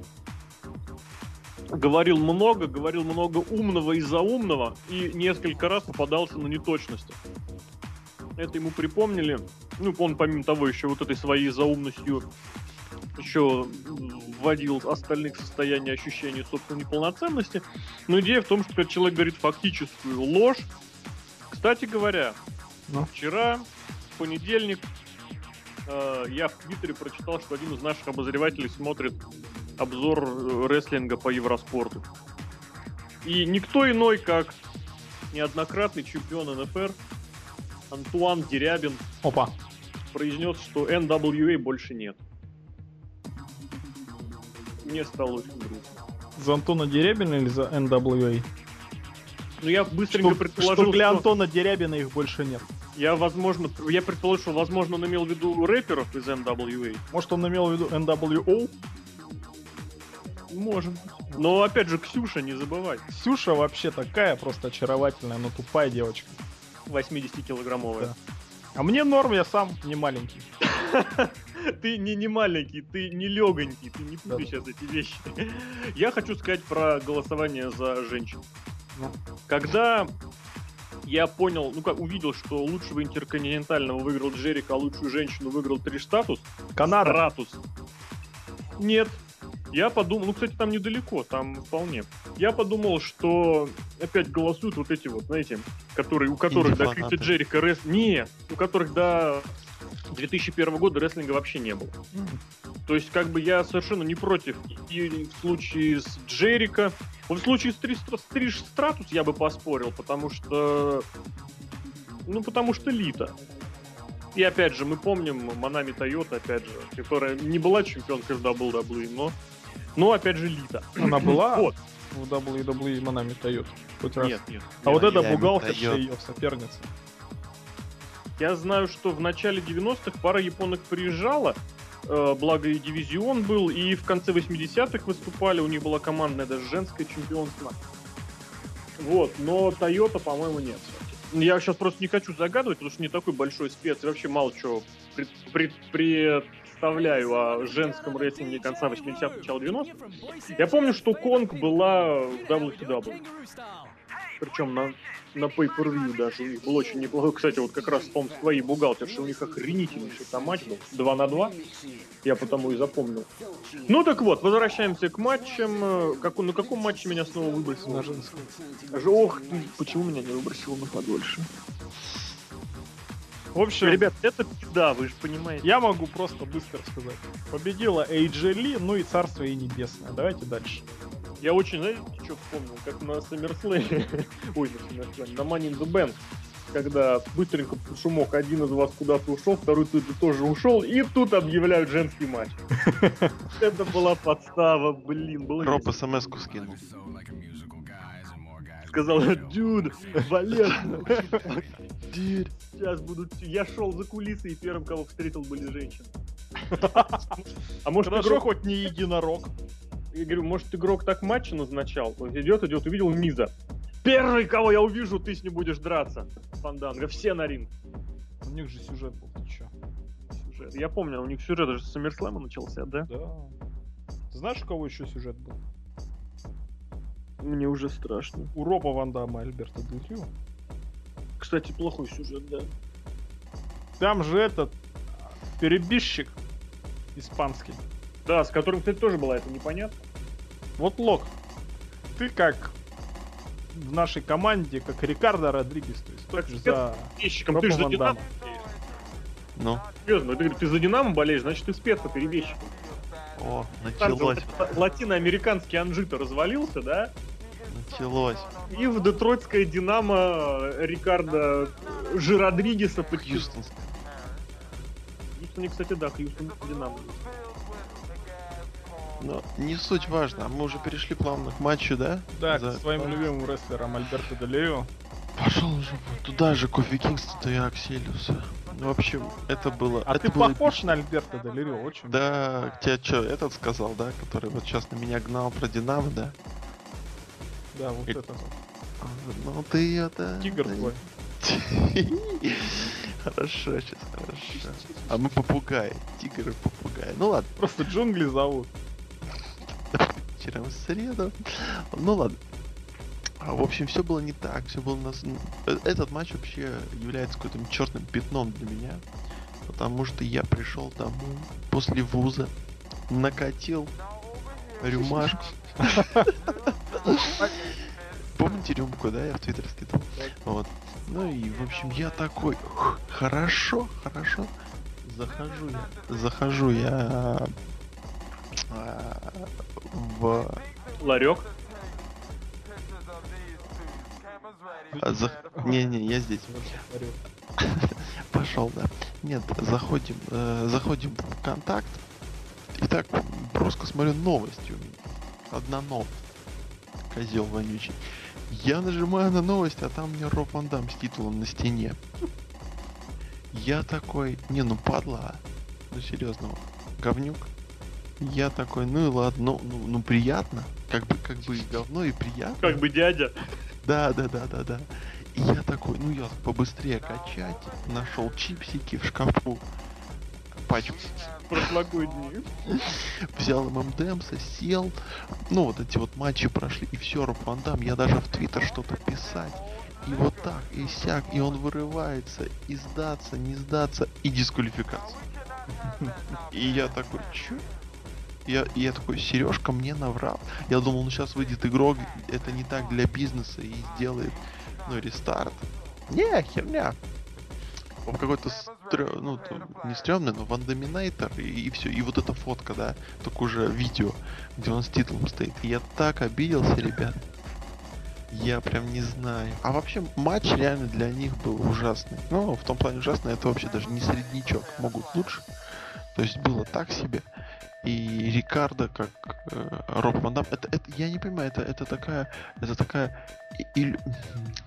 говорил много, говорил много умного и заумного, и несколько раз попадался на неточности. Это ему припомнили. Ну, он помимо того еще вот этой своей заумностью еще вводил остальных в состояние ощущения собственной неполноценности. Но идея в том, что когда человек говорит фактическую ложь, кстати говоря, Ну? вчера, в понедельник, э, я в Твиттере прочитал, что один из наших обозревателей смотрит обзор э, рестлинга по Евроспорту. И никто иной, как неоднократный чемпион НФР Антуан Дерябин Опа. произнес, что NWA больше нет. Мне стало очень грустно. За Антона Дерябина или за NWA? Ну, я быстренько Что, предположил, что для что- Антона Дерябина их больше нет. Я, возможно, я предположил, что, возможно, он имел в виду рэперов из NWA. Может, он имел в виду NWO? Быть. Но, опять же, Ксюша, не забывай. Ксюша вообще такая просто очаровательная, но тупая девочка. 80-килограммовая. Да. А мне норм, я сам не маленький. Ты не, не маленький, ты не легонький, ты не путаешь сейчас эти вещи. Я хочу сказать про голосование за женщин. Когда я понял, ну как увидел, что лучшего интерконтинентального выиграл Джерика, а лучшую женщину выиграл Триш Статус, Канада. Стратус. Нет. Я подумал, ну, кстати, там недалеко, там вполне. Я подумал, что опять голосуют вот эти вот, знаете, которые, у которых до. Криса Джерика рес... Не, у которых до 2001 года рестлинга вообще не было. То есть, как бы я совершенно не против и в случае с Джерика. Вот в случае с Триш, Стратус я бы поспорил, потому что... Ну, потому что Лита. И опять же, мы помним Манами Тойота, опять же, которая не была чемпионкой в WWE, но... Но, опять же, Лита. Она была Вот. в WWE Манами Тойот. Хоть раз. Нет, нет. А вот это Майами бухгалтерша Тойота. ее соперница. Я знаю, что в начале 90-х пара японок приезжала, э, благо и дивизион был, и в конце 80-х выступали, у них была командная даже женское чемпионство. Вот, но Toyota, по-моему, нет. Я сейчас просто не хочу загадывать, потому что не такой большой спец, и вообще мало чего пред- пред- представляю о женском рестлинге конца 80-х, начала 90-х. Я помню, что Конг была в WCW. Причем на, на pay-per-view даже. У них был очень неплохой. Кстати, вот как раз, по твои бухгалтерши, у них охренительнейший там матч был. 2 на 2. Я потому и запомнил. Ну так вот, возвращаемся к матчам. Э, Как, на каком матче меня снова выбросило? На женском. Ох, почему меня не выбросило на подольше? В общем, Ребят, это да, вы же понимаете. я могу просто быстро сказать. Победила Эйджи Ли, ну и царство ей небесное. Давайте дальше. Я очень, знаете, что вспомнил? Как на SummerSlam, ой, на SummerSlam, на Money in the Bank, когда быстренько под шумок один из вас куда-то ушел, второй тут тоже ушел, и тут объявляют женский матч. Это была подстава, блин, было Роб смс-ку скинул. Сказал, дюд, Валер, дюд, сейчас будут... Я шел за кулисы, и первым, кого встретил, были женщины. А может, Хорошо, игрок хоть не единорог. Я говорю, может, игрок так матча назначал? Он идет, идет, увидел Миза. Первый, кого я увижу, ты с ним будешь драться. Фанданга, все на ринг. У них же сюжет был, ты чё? Сюжет. Я помню, у них сюжет даже с Саммерслэма начался, да? Да. Ты знаешь, у кого еще сюжет был? Мне уже страшно. У Роба Ван Дамма и Альберта Дель. Кстати, плохой сюжет, да. Там же этот перебежчик испанский. Да, с которым, кстати, тоже была это непонятно. Вот Лок, ты как в нашей команде, как Рикардо Родригес, то есть Так, же за Перебежчиком, ты же за Динамо. Ну, Серьезно, ты, ты за Динамо болеешь, значит, ты спец по перебежчикам. о, началось, ла- латиноамериканский анжито развалился, да? началось. И в детройтское Динамо Рикардо Жиродригеса подчистил. Хьюстонское. Хьюстоне, кстати, да, Хьюстон Динамо. Но не суть важно, мы уже перешли плавно к матчу, да? Да, За- к своим любимым рестлерам Альберто Рио. Пошел уже туда же, Кофи Кингстон и Акселиуса. Ну, в общем, это было... А это ты было похож эпично. на Альберто Дель Рио, очень. Да, тебе что, этот сказал, да, который вот сейчас на меня гнал про Динамо, да? Да, вот И-. А, Ну ты это... Тигр твой. Хорошо, сейчас хорошо. А мы попугай. Тигр и попугай. Ну ладно, Просто джунгли зовут. Вечером в среду. Ну ладно. А, в общем, все было не так, все было нас. э, Этот матч вообще является каким-то черным пятном для меня. Потому что я пришел домой после вуза, накатил рюмашку. Помните рюмку, да, я в Твиттер скидывал? Вот. Ну и, в общем, я такой, «Ух, хорошо, хорошо. Захожу я, захожу я в... Ларек. за- Не-не, я здесь. Пошел, да. Нет, заходим, э, заходим в контакт. И так броско смотрю новости у меня. Одна новость. Козел вонючий. Я нажимаю на новость, а там мне Роб Ван Дам с титулом на стене. Я такой, не, ну падла, ну серьезно, говнюк. Я такой, ну и ладно, ну, ну, ну приятно, как бы, как бы и говно, и приятно. Как бы дядя. Да, да, да, да, да. И я такой, ну я побыстрее качать, нашел чипсики в шкафу, пачку прошлогодние. Взял ММДМса, сел, ну вот эти вот матчи прошли, и все, Роб Ван Дам, я даже в Твиттер что-то писать. И вот так, и сяк, и он вырывается, и сдаться, не сдаться, и дисквалификация. И я такой, чё? Я, я такой, Сережка мне наврал. Я думал, ну сейчас выйдет игрок, это не так для бизнеса и сделает, ну, рестарт. Не, херня. Он какой-то, стрё... ну, не стрёмный, но вандоминайтор, и, и все. И вот эта фотка, да, только уже видео, где он с титулом стоит. Я так обиделся, ребят. Я прям не знаю. А вообще матч реально для них был ужасный. Ну, в том плане ужасный, это вообще даже не среднячок. Могут лучше. То есть было так себе. И Рикардо, как э, Роб Ван Дам, это, это, я не понимаю, это, это такая, это такая, и,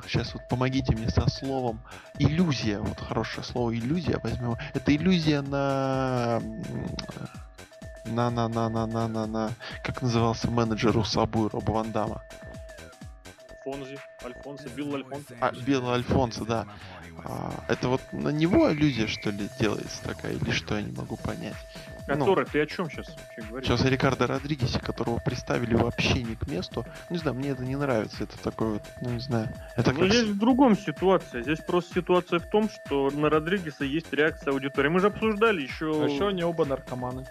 сейчас вот помогите мне со словом, иллюзия, вот хорошее слово иллюзия возьмем, это иллюзия на, на, на, на, на, на, на, на, как назывался менеджер у Сабу Роба Ван Дамма? Альфонзи, Альфонсо, Билл Альфонсо. А, Билл Альфонсо, да. А, это вот на него иллюзия, что ли, делается такая, или что, я не могу понять. Который? Ну, ты о чем сейчас говоришь? Сейчас о Рикардо Родригесе, которого представили вообще не к месту. Не знаю, мне это не нравится. Это такой вот, ну не знаю. Это ну, как... здесь в другом ситуация. Здесь просто ситуация в том, что на Родригеса есть реакция аудитории. Мы же обсуждали еще... А еще они оба наркоманы.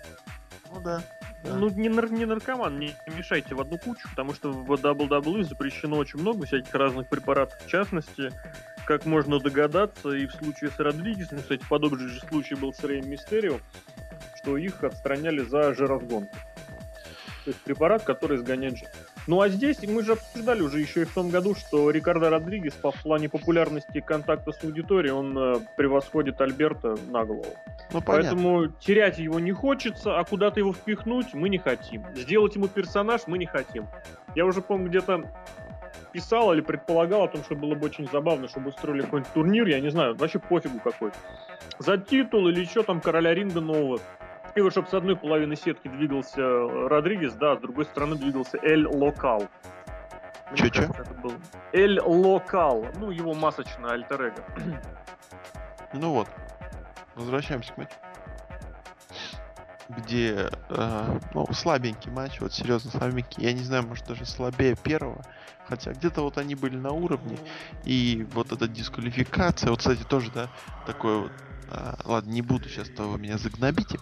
Ну да. Ну, не, нар- не наркоман, не мешайте в одну кучу, потому что в WWE запрещено очень много всяких разных препаратов. В частности, как можно догадаться, и в случае с Родригесом, кстати, подобный же случай был с Рейм Мистерио, что их отстраняли за жироразгон. То есть препарат, который изгоняет жир. Ну а здесь мы же обсуждали уже еще и в том году, что Рикардо Родригес по плане популярности контакта с аудиторией, он э, превосходит Альберта на голову. Ну, Поэтому терять его не хочется, а куда-то его впихнуть мы не хотим. Сделать ему персонаж мы не хотим. Я уже, помню, где-то писал или предполагал о том, что было бы очень забавно, чтобы устроили какой-нибудь турнир, я не знаю, вообще пофигу какой. За титул или еще там короля ринга нового. И вот чтобы с одной половины сетки двигался Родригес, да, а с другой стороны двигался Эль Локал. Че-че? Эль Локал. Ну, его масочная альтер -эго. Ну вот. Возвращаемся к матчу. Где, э, ну, слабенький матч, вот серьезно слабенький. Я не знаю, может даже слабее первого. Хотя где-то вот они были на уровне. И вот эта дисквалификация, вот, кстати, тоже, да, такой вот а, ладно, не буду сейчас, то вы меня загнобите.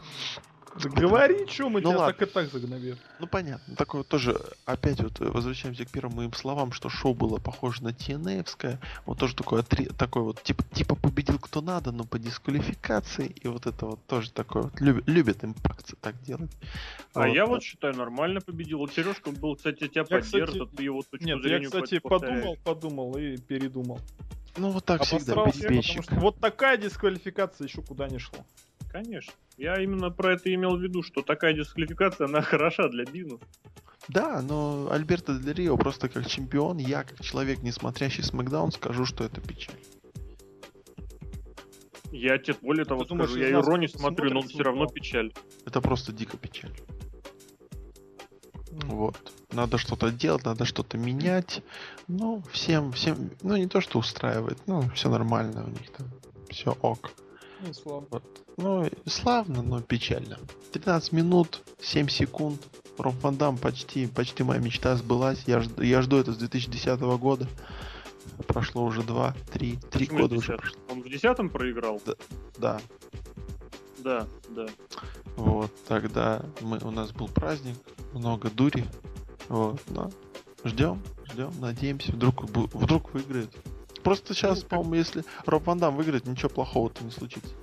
Говори, что мы ну, тебя ладно. так и так загнобим. Ну понятно. Такое вот тоже, опять вот возвращаемся к первым моим словам, что шоу было похоже на TNA-евское. Вот тоже такое, такой вот, типа, типа победил кто надо, но по дисквалификации. И вот это вот тоже такое вот, любят, любят импакты так делать. А вот, я вот считаю, нормально победил. Вот Сережка был, кстати, тебя я, поддержит, кстати... его точку Нет, я, кстати, подумал, подумал и передумал. Ну вот так всегда, беспечник. вот такая дисквалификация еще куда не шла. Конечно. Я именно про это имел в виду, что такая дисквалификация, она хороша для бизнеса. Да, но Альберто Дель Рио просто как чемпион, я как человек, не смотрящий Смакдаун, скажу, что это печаль. Я тебе более того Ты скажу, думаешь, я Иро не смотрю, но все равно печаль. Это просто дико печаль. Вот. Надо что-то делать, надо что-то менять. Ну, всем, всем, ну не то, что устраивает, ну, все нормально у них там. Все ок. Ну, славно. Вот. Ну, славно, но печально. 13 минут, 7 секунд. Роб Ван Дам почти, почти моя мечта сбылась. Я, жду, я жду это с 2010 года. Прошло уже 2, 3, 3 года уже прошло. Он в 10 проиграл? Да. Да, да. да. Вот, тогда мы, у нас был праздник, много дури. Вот, но ждем, ждем, надеемся, вдруг, вдруг выиграет. Просто сейчас, ну, по-моему, если Роб Ван Дам выиграет, ничего плохого-то не случится.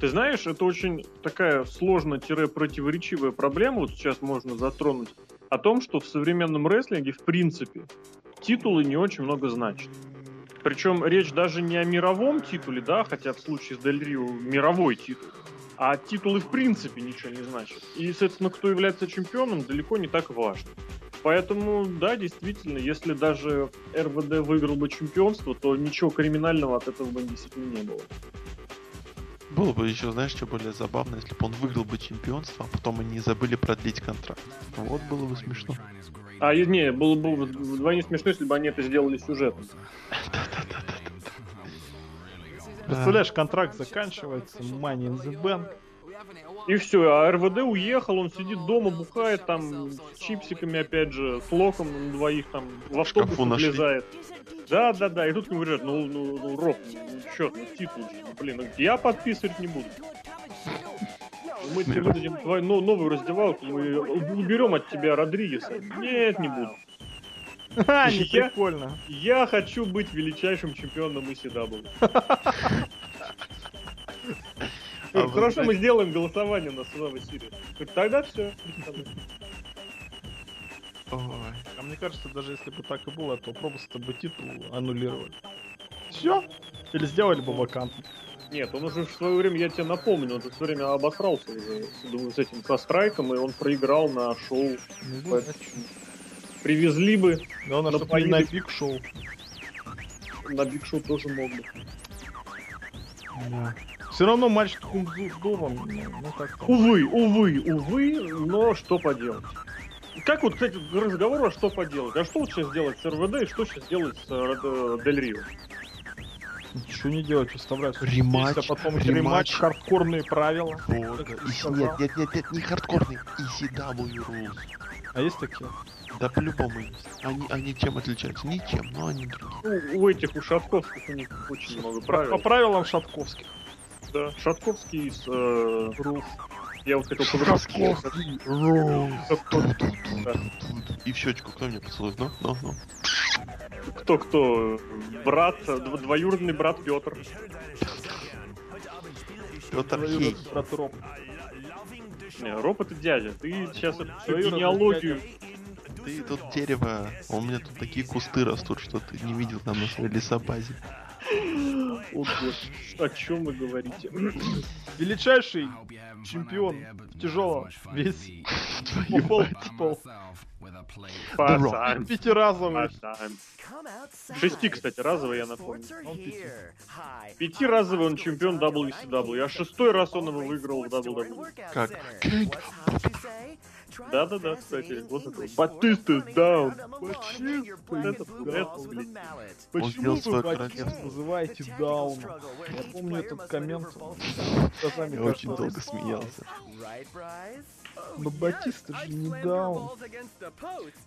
Ты знаешь, это очень такая сложно-противоречивая проблема, вот сейчас можно затронуть, о том, что в современном рестлинге, в принципе, титулы не очень много значат. Причем речь даже не о мировом титуле, да, хотя в случае с Дель Рио мировой титул, а титулы в принципе ничего не значат. И, соответственно, кто является чемпионом, далеко не так важно. Поэтому, да, действительно, если даже РВД выиграл бы чемпионство, то ничего криминального от этого бы действительно не было. Было бы еще, знаешь, что более забавно, если бы он выиграл бы чемпионство, а потом они забыли продлить контракт. Вот было бы смешно. А, не, было бы вдвойне смешно, если бы они это сделали сюжетом. Представляешь, контракт заканчивается, Money in the Bank. И все, а РВД уехал, он сидит дома, бухает там с чипсиками, опять же, с локом на двоих там в автобус влезает. Да, да, да, и тут к нему говорят, ну, ну, ну, Роб, ну, чё, ну, титул, ну, блин, ну, я подписывать не буду. Мы тебе выдадим твою но- новую раздевалку, мы уберем от тебя Родригеса. Нет, не буду. Ха, не Я- прикольно. Я хочу быть величайшим чемпионом ECW. А вы, Хорошо, мы сделаем голосование на Survivor Series. Тогда все. Ой. А мне кажется, даже если бы так и было, то просто бы титул аннулировали. Все? Или сделали бы вакантным. Нет, он уже в свое время, я тебе напомню, он же в свое время обосрался уже с, с этим со страйком, и он проиграл на шоу. Ну, Привезли бы, чтобы не напоили- на биг шоу. на Биг Шоу тоже мог бы. Все равно матч с Довом, ну, ну Увы, увы, увы, но что поделать. Как вот, кстати, к разговору, а что поделать? А что вот сейчас делать с РВД и что сейчас делать с э, Дель Рио? Ничего не делать, выставлять. Рематч, А потом рематч. рематч, хардкорные правила. Вот, нет, нет, нет, нет, не хардкорный, ECW rules. А есть такие? Да по-любому. Они, они чем отличаются? Ничем, но они другие. Ну, у этих, у Шатковских у них очень много По правил. правилам шатковских. Да. Шатковский с... э, Рус. я вот хотел. Да. И в щечку кто мне поцелует? Ну, ну, ну. Кто-кто? Брат, дв- двоюродный брат Петр. Петр Хей. брат Роб. Не, Роб это дядя. Ты сейчас эту генеалогию... Ты тут дерево, а у меня тут такие кусты растут, что ты не видел там на своей лесобазе. О, Господи, о чем вы говорите? Величайший чемпион вес. Пол, мать. пол. Пацан. Пятиразовый. Шести, кстати, разовый, я напомню. Он пяти. Пятиразовый он чемпион WCW, а шестой раз он его выиграл в WWE. Как? Да-да-да, кстати, вот это. Батиста даун. Почему вы королевство. называете Дауном? Я помню этот коммент. Я очень долго смеялся. Но Батиста же не Даун.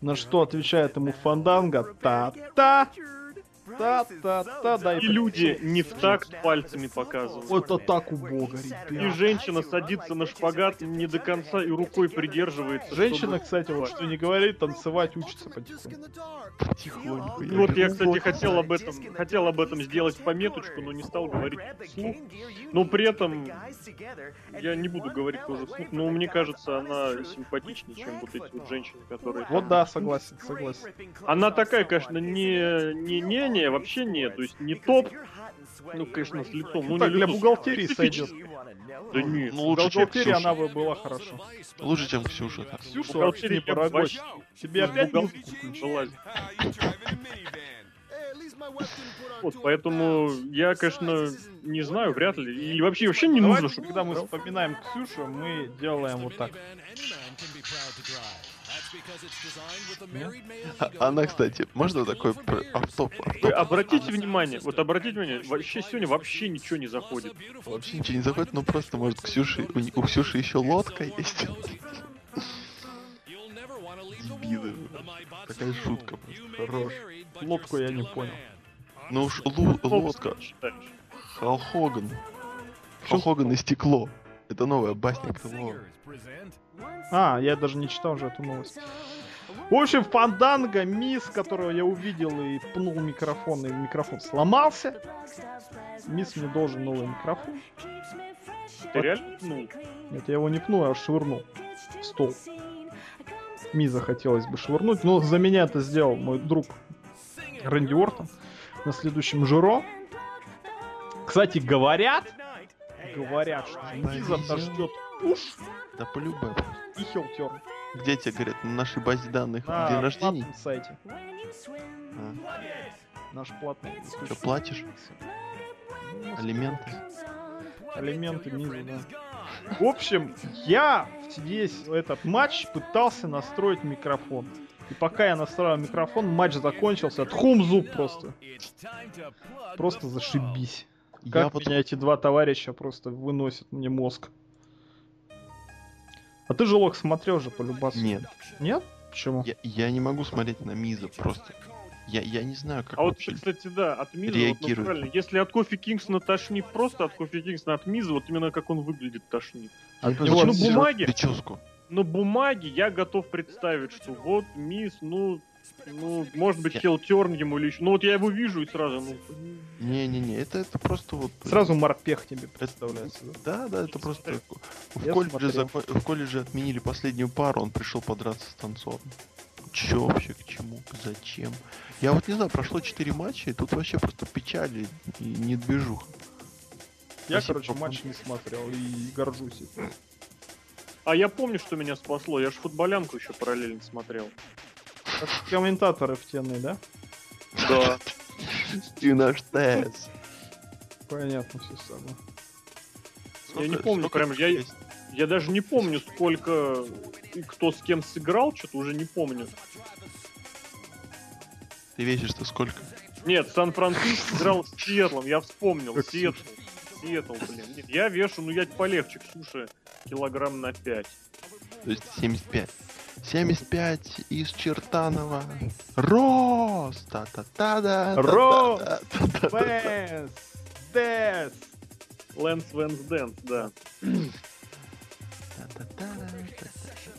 На что отвечает ему Фанданга? Та-та! Та-та-та, дай И люди не в такт пальцами показывают. Вот атаку бога, И ребят. женщина садится на шпагат не до конца и рукой придерживается. Женщина, чтобы- кстати, вот что не говорит, танцевать учится потихоньку. Потихоньку. Ну Вот я, кстати, хотел об этом, хотел об этом сделать пометочку, но не стал говорить вслух. Но при этом я не буду говорить тоже вслух, но мне кажется, она симпатичнее, чем вот эти вот женщины, которые... Вот да, согласен, согласен. Она такая, конечно, не, не, не, не, вообще нет, то есть не топ, ну, конечно, с лицом. Ну, так, не для бухгалтерии сойдет. Да нет, Ну, лучше, чем бухгалтерии Ксюша. она бы была хорошо. Лучше, чем Ксюша. так. Ксюша вообще бы порогочь. Тебе опять не залазит. Вот, поэтому я, конечно, не знаю, вряд ли. Или вообще вообще не Давайте, нужно, чтобы... когда мы вспоминаем Ксюшу, мы делаем вот так. А- Она, кстати, можно такой автоп? Вы обратите внимание, вот обратите внимание, вообще сегодня вообще ничего не заходит. Вообще ничего не заходит, но просто, может, Ксюши, у, у Ксюши еще лодка есть. Дебилы. Такая шутка просто. Хорош. Лодку я не понял. Ну уж лу- лодка. Считаешь? Хал Хоган. Хал Хоган и стекло. Это новая басня Крылова. А, я даже не читал уже эту новость. В общем, Фанданга, мисс, которого я увидел и пнул микрофон, и микрофон сломался. Мисс мне должен новый микрофон. Ты реально? Ну, Нет, я его не пнул, а швырнул в стол. Ми захотелось бы швырнуть, но за меня это сделал мой друг Рэнди Уортон на следующем журо. Кстати, говорят, говорят, что Миза ждет пуш Да полюбай. и хилтерн. Где тебе говорят? На нашей базе данных На день рождения? платном сайте. А, Наш платный. Что, платишь? Ну, Алименты? Алименты ниже, да. В общем, я весь этот матч пытался настроить микрофон. И пока я настраивал микрофон, матч закончился. Тхум зуб просто. Просто зашибись. Я Как вот меня эти два товарища просто выносят мне мозг. А ты же лог смотрел же по любасу. Нет, Нет? Почему? я, я не могу смотреть на Миза просто. Я, я не знаю, как А вот, кстати, да, от Миза, вот, ну, реагирует. правильно, если от Кофи Кингсона тошнит просто от Кофи Кингсона, от Миза, вот именно как он выглядит тошнит. А него ну, бумаги- Прическу. На бумаге я готов представить, что вот Миз, ну, ну, может быть, хелтерн ему или еще. Ну вот я его вижу и сразу, ну, Не-не-не, это, это просто вот... э, Сразу морпех тебе представляется. да? Да, да, это просто... В колледже, зако- в колледже отменили последнюю пару, он пришел подраться с танцором. Чё вообще, к чему, зачем? Я вот не знаю, прошло 4 матча, и тут вообще просто печаль и, не движуха. Я, Спасибо, короче, матч не смотрел и горжусь. этим. А я помню, что меня спасло. Я же футболянку еще параллельно смотрел. Как комментаторы в тены, да? Да. Ты наш Тесс. Понятно все самое. Я не помню, прям я-? Я даже не помню, сколько и кто с кем сыграл, что-то уже не помню. Ты весишь что сколько? Нет, Сан-Франциско играл с Сиэтлом, я вспомнил. Сиэтл. Сиэтл, блин. Нет, я вешу, ну я полегче, Ксюша, килограмм на 5. То есть 75. 75 из Чертанова. Рост! Та-та-та-да! Рост! та-та-та-та-та. Вэнс! Dance! Lance Vance Dance, да.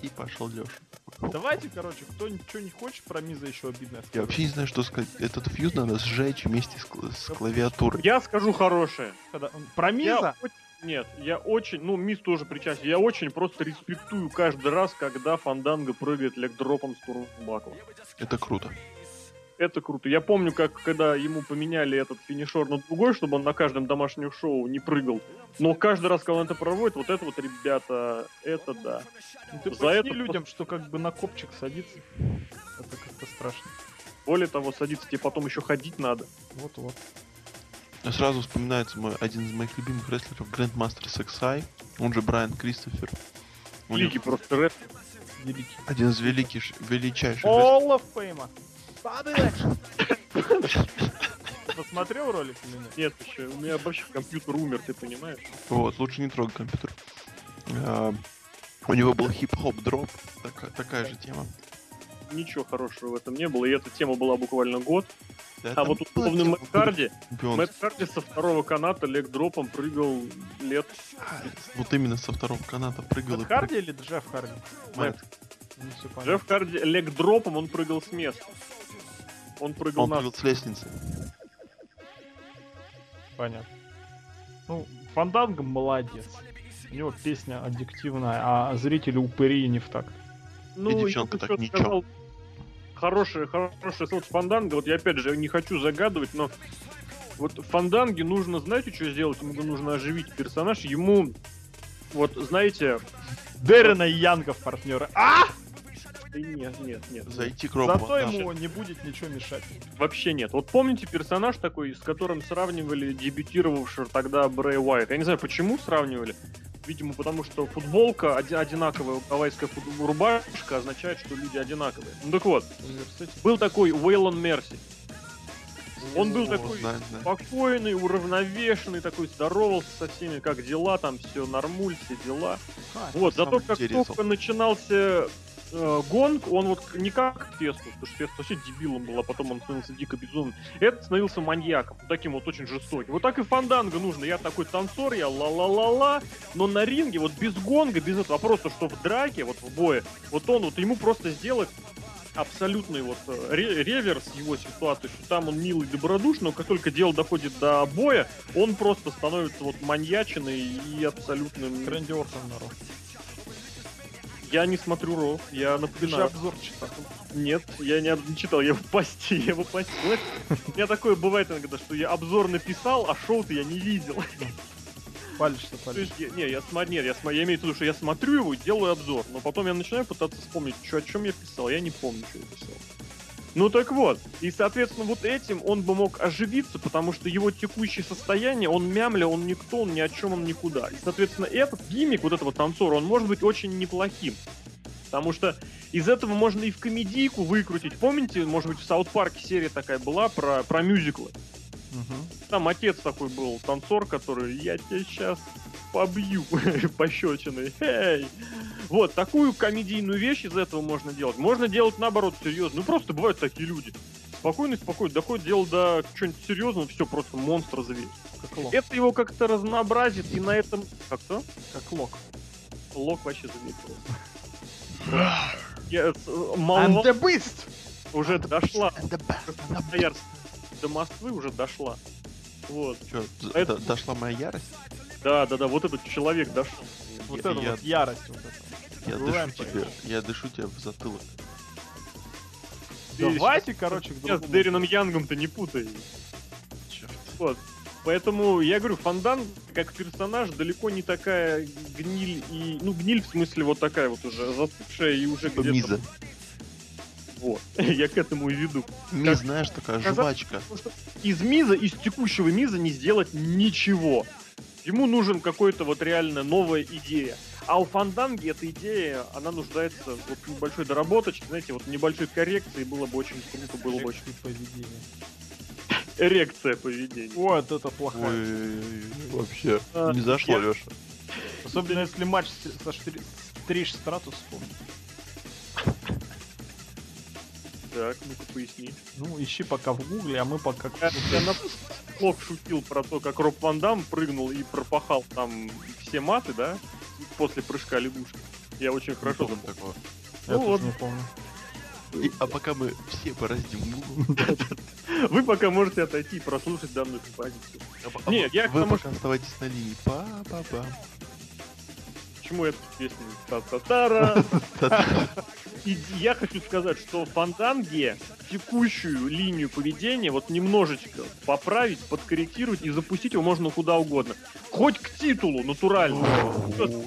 И пошел Леша. Давайте, короче, кто ничего не хочет про Миза еще обидно Я скажет. вообще не знаю, что сказать. Этот feud надо сжечь вместе с, с клавиатурой. Я скажу хорошее. Когда- Про Я Миза? очень- Нет, я очень, ну, Миз тоже причастен, я очень просто респектую каждый раз, когда Фанданга прыгает leg drop ом с turnbuckle а. Это круто. Это круто. Я помню, как когда ему поменяли этот финишер на другой, чтобы он на каждом домашнем шоу не прыгал. Но каждый раз, когда он это проводит, вот это вот, ребята, это да. Ну, Ты за это людям, что как бы на копчик садится. Это как-то страшно. Более того, садиться тебе потом еще ходить надо. Вот-вот. Сразу вспоминается мой, один из моих любимых рестлеров, Грандмастер Сексай, он же Брайан Кристофер. Великий просто рэп. Великий. один из великих, величайших All of Fame. Посмотрел ролик или нет? Нет, еще, у меня вообще компьютер умер, ты понимаешь? Вот, лучше не трогай компьютер. А, у него был хип-хоп дроп, такая же тема. Ничего хорошего в этом не было, и эта тема была буквально год. Да, А там вот тема Мэтт Харди. Мэтт Харди со второго каната лег дропом прыгал лет А, Вот именно со второго каната прыгал. Мэтт Харди или Джефф Харди? Мэтт. Ну. Джефф Харди лег дропом, он прыгал с места. Он прыгал Он на... прыгал с лестницы. Понятно. Ну, Фанданго молодец. У него песня аддиктивная, а зрители упыри не в так. Ну, И девчонка так ничего. сказал, Хорошее, хорошее слово Фанданго. Вот я опять же не хочу загадывать, но вот Фанданге нужно, знаете, что сделать? Ему нужно оживить персонаж. Ему, вот, знаете... Дерена и Янгов партнеры. А! да Нет, нет, нет. Зайти к Робу Зато Даму. ему не будет ничего мешать. Вообще нет. Вот помните персонаж такой, с которым сравнивали дебютировавшего тогда Брэй Уайт? Я не знаю, почему сравнивали. Видимо, потому что футболка оди- одинаковая, гавайская рубашка означает, что люди одинаковые. Ну так вот, был такой Уэйлон Мерси. Он был О, такой знаю, знаю. спокойный, уравновешенный, такой здоровался со всеми, как дела, там все нормуль, все дела. А, Вот, зато как интересно. только начинался э, гонг, он вот не как Фестус, потому что Фестус вообще дебилом был, а потом он становился дико безумным. Этот становился маньяком, таким вот очень жестоким. Вот так и Фанданго нужно. Я такой танцор, я ла-ла-ла-ла, но на ринге вот без гонга, без этого, а просто что в драке, вот в бое, вот он вот ему просто сделать абсолютный вот э, ре- реверс его ситуации, что там он милый, добродушный, но как только дело доходит до боя, он просто становится вот маньячиной и абсолютным... Ортон народ. Я не смотрю Ро, я Ты же напоминаю. обзор читал. Нет, я не, не читал, я в посте, я посте. Знаешь, У меня такое бывает иногда, что я обзор написал, а шоу-то я не видел. Палишься, То палишься. есть, я- не, я смотрю, нет, я, смо- я имею в виду, что я смотрю его и делаю обзор, но потом я начинаю пытаться вспомнить, что, о чем я писал, я не помню, что я писал. Ну так вот, и соответственно вот этим он бы мог оживиться, потому что его текущее состояние, он мямля, он никто, он ни о чем, он никуда. И соответственно этот гиммик, вот этого танцора, он может быть очень неплохим. Потому что из этого можно и в комедийку выкрутить. Помните, может быть, в Саут Парке серия такая была про, про мюзиклы? Мгм. Там отец такой был, танцор, который я тебя сейчас побью пощечиной. Эй! Вот, такую комедийную вещь из этого можно делать. Можно делать наоборот серьезно. Ну просто бывают такие люди. Спокойно, спокойно, доходит дело до чего-нибудь серьезного, все, просто монстр зверь. Как лок. Это его как-то разнообразит, и на этом... Как-то? Как лок. Лок вообще заметил. Я, с- I'm Молва the beast! уже дошла. The best, the best. До Москвы уже дошла. Вот. Чё, д- Это- дошла моя ярость? Да, да, да, вот этот человек дошел. Вот Я- это я- вот ярость вот эта. Я дышу Rampage. тебе, я дышу тебе в затылок. Ты Давайте, короче, к с. Дэрином Янгом-то не путай. Черт. Вот. Поэтому я говорю, Фандан как персонаж далеко не такая гниль и... Ну, гниль в смысле вот такая вот уже застывшая и уже где-то... Миза. Вот. я к этому и веду. Миз, знаешь, такая жвачка. Из Миза, из текущего Миза не сделать ничего. Ему нужен какой-то вот реально новая идея. А у Фанданги эта идея, она нуждается вот в небольшой доработочке, знаете, вот небольшой коррекции было бы очень круто, было бы очень... Эрекции поведения. Эрекция поведения. Вот это плохая. Вообще. А, Не зашло, я- Леша. Особенно если матч со Штри- Стриж Стратус вспомнить. Так, ну-ка поясни. Ну, ищи пока в гугле, а мы пока... Я, я на блог шутил про то, как Роб Ван Дам прыгнул и пропахал там все маты, да? После прыжка лягушки. Я очень хорошо Помню такого. Я ну тоже вот. не помню. И- а пока мы все бороздим Google, Вы пока можете отойти и прослушать данную композицию. а Нет, я к вы пока оставайтесь на линии. Па-па-па. Почему эта песня та-та-тара? Та-та. И я хочу сказать, что Фанданге текущую линию поведения вот немножечко поправить, подкорректировать и запустить его можно куда угодно. Хоть к титулу, натурально.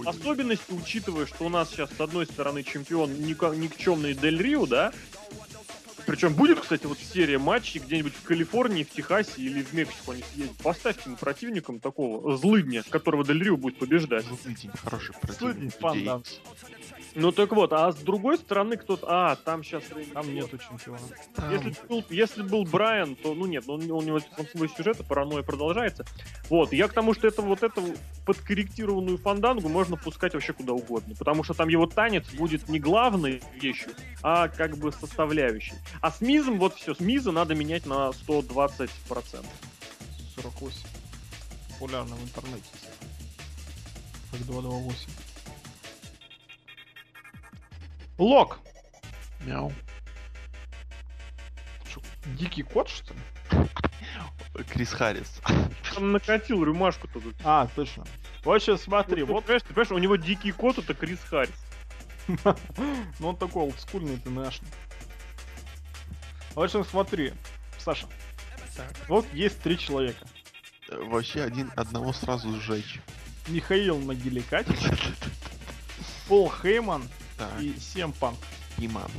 Особенности, учитывая, что у нас сейчас с одной стороны чемпион никчемный Дель Рио, да? Причем будет, кстати, вот серия матчей где-нибудь в Калифорнии, в Техасе или в Мексику они съездят. Поставьте ему противником такого злыдня, которого Дель Рио будет побеждать. Злый день, хороший Злыдень, противник. Фандан. Ну так вот, а с другой стороны кто-то... А, там сейчас... Там нету чемпиона. Там Если был, если был Брайан, то, ну нет, он, у него свой сюжет, паранойя продолжается. Вот, я к тому, что это вот эту подкорректированную фандангу можно пускать вообще куда угодно, потому что там его танец будет не главной вещью, а как бы составляющей. А с Мизом вот все, с Миза надо менять на 120%. 48. Популярно в интернете. Как 228. Лок! Мяу. Чё, Дикий кот, что ли? Крис Харрис. Там накатил рюмашку-то. тут. А, точно. Сейчас смотри, вот, понимаешь, ты понимаешь, у него дикий кот, это Крис Харрис. ну он такой олдскульный, ты наш. В общем, смотри, Саша. Вот есть три человека. Э, Вообще один одного сразу сжечь. Михаил Могиликатич, Пол Хейман Так, и Сем Панк. Иман.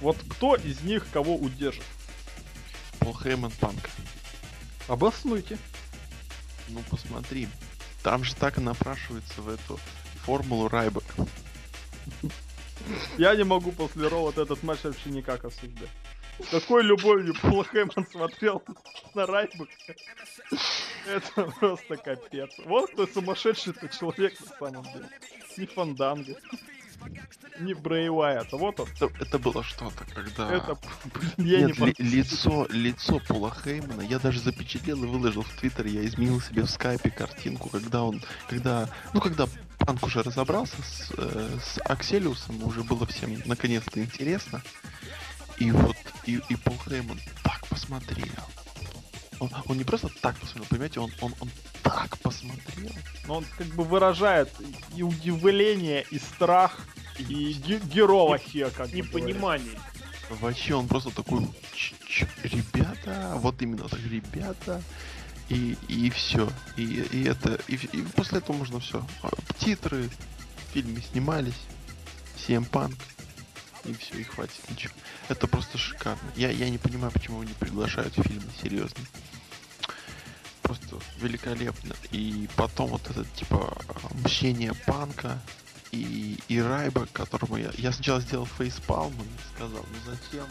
Вот кто из них кого удержит? Пол Хейман Панк. Обоснуйте. Ну посмотри. Там же так и напрашивается в эту формулу Райбек. Я не могу после Ро вот этот матч вообще никак осуждать. Какой любовью Пол Хейман смотрел на Райбек. Это просто капец. Вот кто сумасшедший-то человек на самом деле. Не Фанданга. Не Брей Уайт, а вот он. Это, это было что-то, когда... Это, блин, я не Нет, ли- помню. лицо, лицо Пола Хеймана, я даже запечатлел и выложил в Твиттер, я изменил себе в скайпе картинку, когда он, когда, ну когда Панк уже разобрался с, э, с Акселиусом, уже было всем наконец-то интересно, и вот, и, и Пол Хейман так посмотрел. Он, он не просто так посмотрел, понимаете, он, он, он так посмотрел. Но он как бы выражает и удивление, и страх, и ге- геровахия, как бы говорят. Непонимание. Вообще он просто такой, «Ч- ч- ребята, вот именно так, ребята, И, и все. И, и это. И, и после этого можно все. Титры, в фильме снимались. CM Punk. И все, и хватит ничего. Это просто шикарно. Я, я не понимаю, почему не приглашают фильмы, серьезно. Просто великолепно. И потом вот этот, типа, мщение панка и, и Райба, которому я... Я сначала сделал фейспалм и сказал, ну зачем?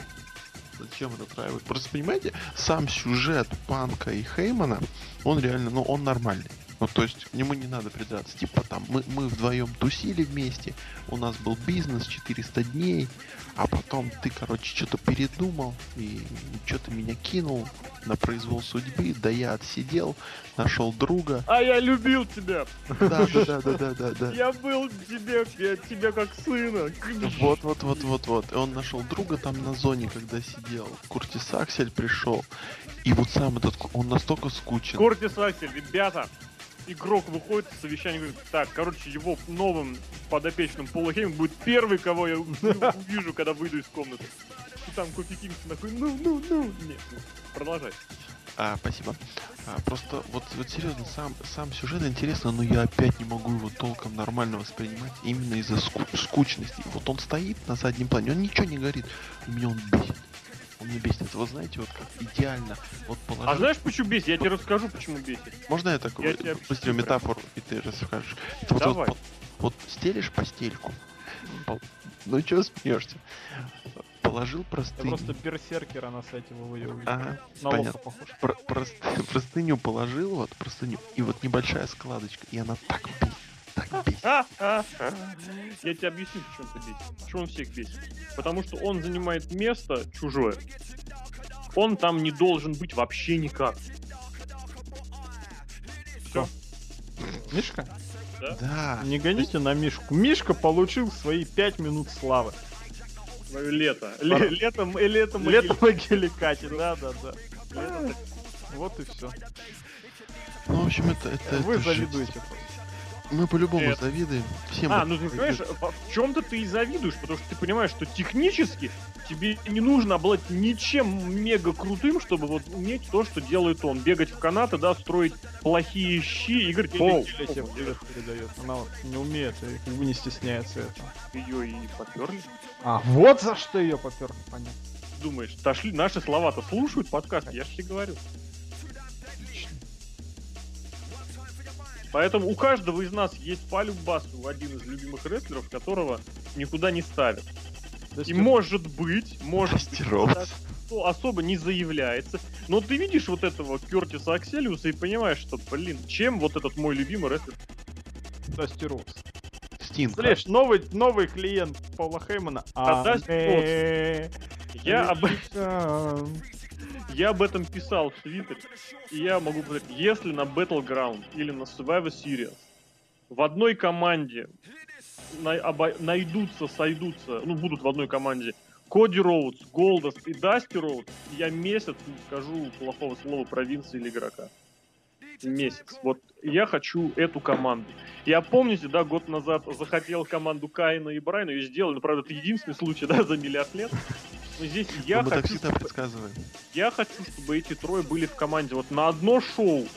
Зачем этот Райба? Просто понимаете, сам сюжет панка и Хеймана, он реально, ну, он нормальный. Ну, то есть, к нему не надо придраться. Типа там, мы, мы вдвоем тусили вместе, у нас был бизнес 400 дней, а потом ты, короче, что-то передумал и что-то меня кинул на произвол судьбы, да я отсидел, нашел друга. А я любил тебя! Да, да, да, да, да, да, да. Я был тебе, я тебя как сына. Вот, вот, вот, вот, вот. И он нашел друга там на зоне, когда сидел. Куртис Аксель пришел. И вот сам этот, он настолько скучен. Куртис Аксель, ребята, игрок выходит в совещание говорит, так, короче, его новым подопечным Пола Хейм будет первый, кого я увижу, когда выйду из комнаты. И там Кофи Кингс такой, ну, ну, ну. Нет, ну, продолжай. А, спасибо. А, просто вот, вот серьезно, сам, сам сюжет интересно, но я опять не могу его толком нормально воспринимать именно из-за ску- скучности. Вот он стоит на заднем плане, он ничего не говорит, меня он бесит. Он меня бесит. Вы знаете, вот как идеально вот положил... А знаешь, почему бесит? Я тебе расскажу, почему бесит. Можно я такую Я тебе быструю метафору, и ты расскажешь? Это вот, Давай. вот, вот стелишь постельку, ну чего смеешься? Положил Я простыню. просто берсеркера на сайте ВВ увидел. Ага, На понятно. похож. Про- прост- простыню положил, вот простыню, и вот небольшая складочка, и она так бесит, так бесит. Я тебе объясню, почему это бесит. Почему он всех бесит. Потому что он занимает место чужое. Он там не должен быть вообще никак. Все. Мишка? Да, Не гоните на Мишку. Мишка получил свои 5 минут славы. Свое лето. Ле- Летом, э, летом, Лето могиле Кати, да, да, да. Вот и все. ну в общем это, это, Вы это завидуете. просто. Мы по-любому Нет. завидуем. Всем А, это ну ты понимаешь, в чем-то ты и завидуешь, потому что ты понимаешь, что технически тебе не нужно обладать ничем мега крутым, чтобы вот уметь то, что делает он. Бегать в канаты, да, строить плохие щи и говорить, Или «Оу, Геля тебе привет передает. Она вот не умеет и как бы не стесняется этого. ее и поперли. А, вот за что ее поперли, понятно. Думаешь, дошли, наши слова-то слушают подкаст, я же тебе говорю. Поэтому у каждого из нас есть по любасу один из любимых рестлеров, которого никуда не ставят. И может быть, может быть, Роудс. так, что особо не заявляется. Но ты видишь вот этого Кертиса Акселиуса и понимаешь, что, блин, чем вот этот мой любимый рестлер? Дасти Роуз. Стинг. Слышь, новый, новый клиент Паула Хеймана. А Дасти Аме- Я об. Я об этом писал в Твиттере, и я могу сказать, если на Battleground или на Survivor Series в одной команде найдутся, сойдутся, ну, будут в одной команде Коди Роудс, Голдост и Дасти Роудс, я месяц не скажу плохого слова про Винса или игрока. Месяц. Вот я хочу эту команду. Я помните, да, год назад захотел команду Каина и Брайна, ее сделали, но, правда, это единственный случай, да, за миллиард лет. Но здесь я мы так хочу, всегда предсказываем. я хочу, чтобы эти трое были в команде вот на одно шоу.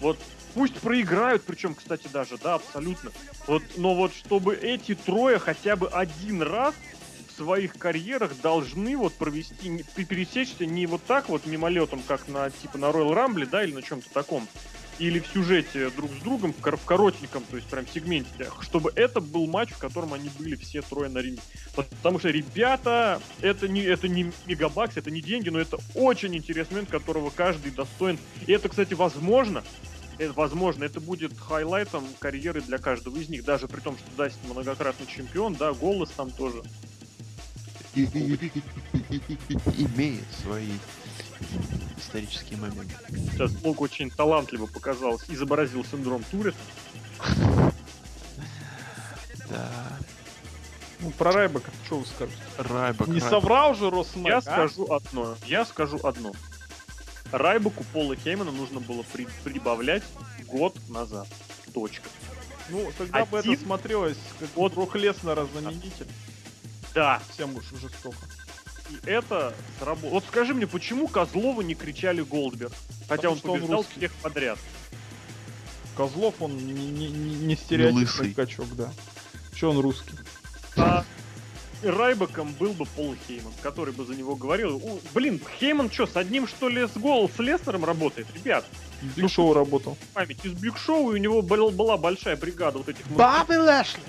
Вот пусть проиграют, причем, кстати, даже, да, абсолютно. Вот, но вот чтобы эти трое хотя бы один раз в своих карьерах должны вот провести, пересечься не вот так вот мимолетом, как на типа на Royal Rumble, да, или на чем-то таком, или в сюжете друг с другом, в, кор- в коротеньком, то есть прям сегменте, чтобы это был матч, в котором они были все трое на ринге. Потому что, ребята, это не, это не мегабакс, это не деньги, но это очень интересный момент, которого каждый достоин. И это, кстати, возможно, это, возможно, это будет хайлайтом карьеры для каждого из них, даже при том, что Дасти многократный чемпион, да, голос там тоже. Имеет свои исторические моменты. Сейчас Лок очень талантливо показал, изобразил синдром Туретта. Да. Ну, про Райбека, что вы скажете? Райбак. Не Райбак. соврал же Росмэк, Я а? скажу одно. Я скажу одно. Райбаку Пола Хеймана нужно было при- прибавлять год назад. Точка. Ну, тогда бы это смотрелось, как Вот. Брок Леснера знаменитель. Да, Всем уж жестоко. Это сработало. Вот скажи мне, почему Козлову не кричали Голдберг? Хотя Потому он он побеждал русский. всех подряд. Козлов, он не, не, не- стереотипный качок, да. Че он русский? А Райбеком был бы Пол Хейман, который бы за него говорил. У, блин, Хейман что, с одним что ли с гол с Лестером работает? Ребят, Биг Шоу работал. память из Биг Шоу, и у него был- была большая бригада вот этих... Лэшли!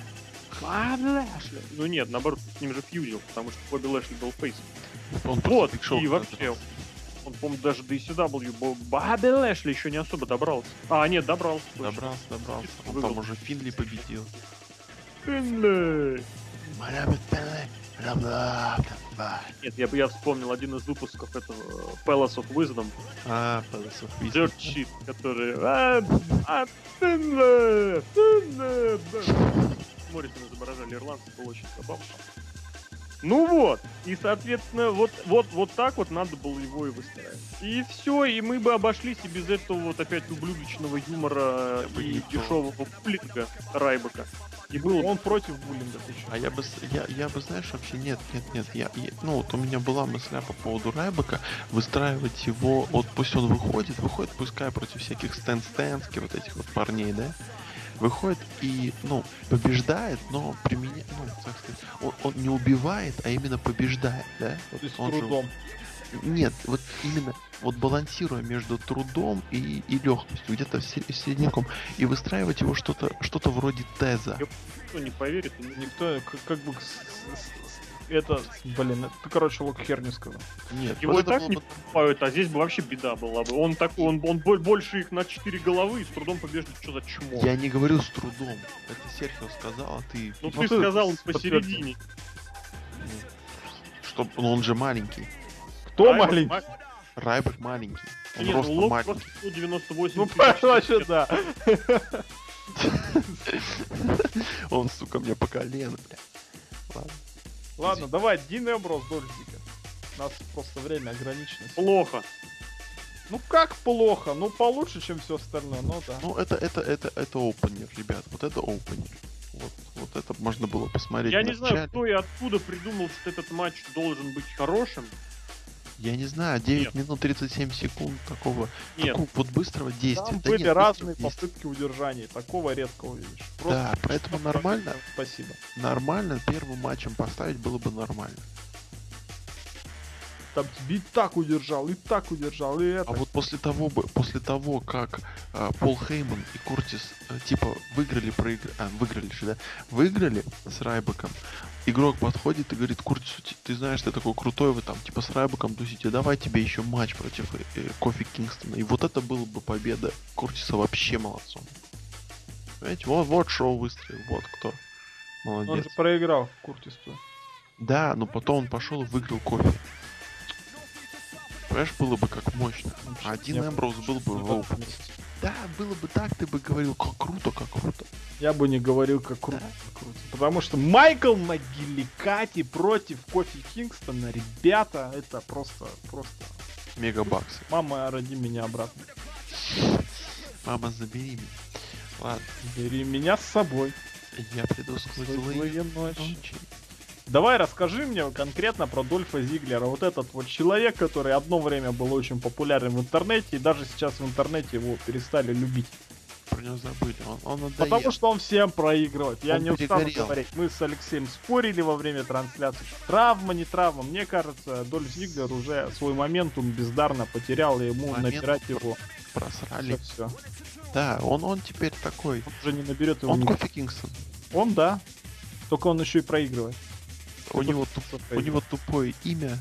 Бобби Лэшли! Ну нет, наоборот, с ним же фьюзил, потому что Бобби Лэшли был фейсом. Он Вот, и вообще, он, по-моему, даже до ECW, Бо- Бобби Лэшли еще не особо добрался. А, нет, добрался. точно. Добрался, добрался. Он Выиграл. там уже Финли победил. Финлей. А, Нет, я бы я вспомнил один из выпусков этого э, Palace of Wisdom, Palace of Wisdom. Dirt Sheet, который... «А, а, Финлей, Финлей, да». Моррисон изображали ирландцев, было очень забавно. Ну вот, и соответственно, вот, вот, вот так вот надо было его и выстраивать. И все, и мы бы обошлись и без этого вот опять ублюдочного юмора Я и дешевого буллинга Райбека. И было бы Он против буллинга? А я бы, я, я бы, знаешь, вообще нет, нет, нет, я, я- ну вот у меня была мысля по поводу Райбека, выстраивать его, вот пусть он выходит, выходит, пускай против всяких стэн стэнски вот этих вот парней, да, выходит и, ну, побеждает, но применяет, ну, так сказать, он, он не убивает, а именно побеждает, да? Вот То есть он же- трудом. нет, вот именно вот балансируя между трудом и, и легкостью, где-то середняком, и выстраивать его что-то что-то вроде теза. никто не поверит. Никто, к- как бы, это, блин, это, короче, Лок херню сказал. Нет, Его вот и так было не бы- покупают, а здесь бы вообще беда была бы. Он такой, он, он бо- больше их на 4 головы и с трудом побеждает. Что за чмо? Я не говорю с трудом. Это Серхио сказал, а ты... Ну Ну, ты ты сказал с- посередине. Что, ну он же маленький. Кто Райбек маленький? ма- Райбек маленький. Он Нет, ростом Лок маленький. просто 198 Ну, вообще, да. Он, сука, мне по колено, бля. Ладно. Ладно, давай, Дин Эмброс, Дольфика. У нас просто время ограничено. Плохо. Ну как плохо? Ну получше, чем все остальное, ну да. Ну, это, это, это, это опенер, ребят. Вот это опенер. Вот, вот это можно было посмотреть Я не знаю, кто и откуда придумал, что этот матч должен быть хорошим. Я не знаю, 9 Нет. минут 37 секунд такого, Нет, такого вот быстрого действия. Там Да были нет, разные быстрого действия. попытки удержания. Такого редко увидишь. Да, поэтому нормально, Спасибо. нормально первым матчем поставить было бы нормально. Там тебе и так удержал, и так удержал, и это. А вот после того, после того, как а, Пол Хейман и Куртис а, типа выиграли, проиграли, а, выиграли же, да, выиграли с Райбеком, игрок подходит и говорит, Куртису, ты, знаешь, ты такой крутой, вы там типа с Райбеком тусите, давай тебе еще матч против э, Кофи Кингстона. И вот это было бы победа Куртиса вообще молодцом. Понимаете, вот, вот шоу выстрелил, вот кто. Он Молодец. же проиграл Куртису. Да, но потом он пошел и выиграл кофе. Понимаешь, было бы как мощно. Один Эмброуз был бы в. Да, было бы так, ты бы говорил, как круто, как круто. Я бы не говорил, как круто. как круто. Потому что Майкл Магиликати против Кофи Кингстона, ребята, это просто, просто. Мегабаксы. Мама, роди меня обратно. Мама, забери меня. Ладно, Бери меня с собой. я приду сквозь Злые злые ночи. ночи. Давай расскажи мне конкретно про Дольфа Зиглера. Вот этот вот человек, который одно время был очень популярен в интернете, и даже сейчас в интернете его перестали любить. Про него забыли. Он, он надоел. Потому что он всем проигрывает. Я Он не устану перегорел. говорить. Мы с Алексеем спорили во время трансляции. Травма, не травма. Мне кажется, Дольф Зиглер уже свой моментум бездарно потерял, и ему Момент набирать его просрали. все. Да, он, он теперь такой. Он уже не наберет его. Он Кофи Кингстон. Он, да. Только он еще и проигрывает. У него, туп- у него тупое имя,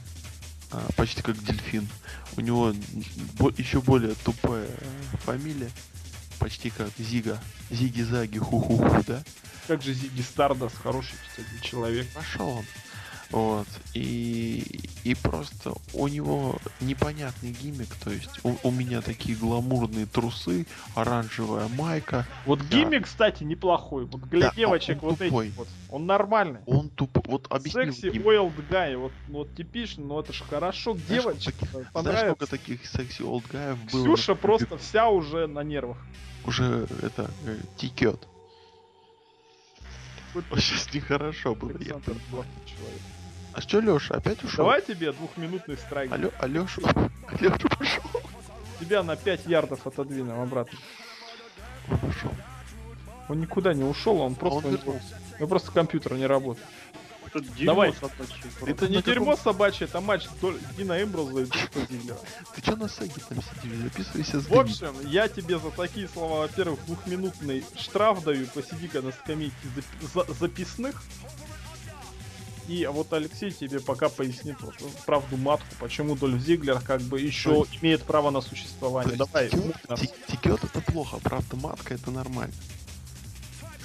а, почти как дельфин. У него бо- еще более тупая э, фамилия, почти как Зига. Зиги-заги, ху-ху-ху, да? Как же Зиги Стардас, хороший, кстати, человек. Пошел он. Вот. И, и просто у него непонятный гиммик. То есть у, у меня такие гламурные трусы, оранжевая майка. Вот Да. гиммик, кстати, неплохой. Вот для Да, девочек вот тупой. этих вот. Он нормальный. Он тупо... Вот объясни Секси oiled guy, вот, вот типичный, но это же хорошо, Знаешь, девочек Знаешь, понравится. сколько таких секси олдгаев было? Ксюша просто вся уже на нервах. уже это э, текет. Вот Сейчас нехорошо было. я Александр плохой человек. А что, Леша, опять ушел? Давай тебе двухминутный страйк. Алё, Алёша, Алёша пошел. Тебя на 5 ярдов отодвинем обратно. Он пошел. Он никуда не ушел, он просто... он вернулся. у него просто компьютер не работает. Это дерьмо Давай. собачье. Это не каком- дерьмо собачье, это матч Дина Эмброза и Дольфа Зиглера. Ты что на Сеге там сидишь? Записывайся с В общем, я тебе за такие слова, во-первых, двухминутный штраф даю, посиди-ка на скамейке зап- за- записных. И вот Алексей тебе пока пояснит вот, правду матку, почему Дольф Зиглер как бы еще То имеет право на существование. Давай. Текет это плохо, правда матка это нормально.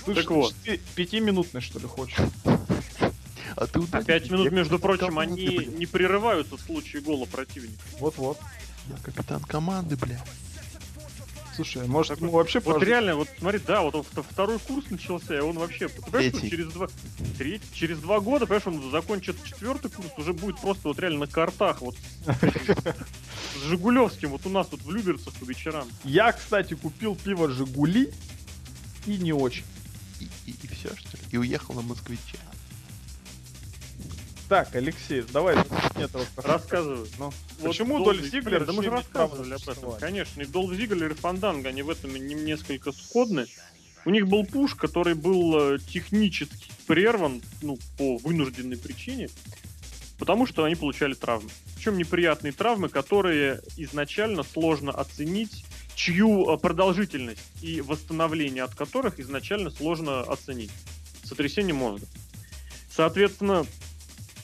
Слышь, Так вот. ты пятиминутный что ли хочешь? А ты А удали- пять минут, Я между прочим, команды, они не прерываются в случае гола противника. Вот-вот. Я капитан команды, бля. Слушай, может Такой- ему вообще Вот реально, вот смотри, да, вот он второй курс начался, и он вообще, понимаешь, что Третий. через два, третий, через два года, понимаешь, он закончит четвертый курс, уже будет просто вот реально на картах, вот с Жигулевским, вот у нас тут в Люберцах по вечерам. Я, кстати, купил пиво Жигули и не очень. И, и, все, что ли? И уехал на москвиче. Так, Алексей, давай начни этого Рассказываю. Ну, Вот почему Дольф Зиглер Да мы же рассказывали об этом. Конечно, и Долф Зиглер и Фанданга, они в этом не- несколько сходны. У них был пуш, который был э, технически прерван, ну, по вынужденной причине, потому что они получали травмы. Причем неприятные травмы, которые изначально сложно оценить, чью э, продолжительность и восстановление от которых изначально сложно оценить. Сотрясение мозга. Соответственно,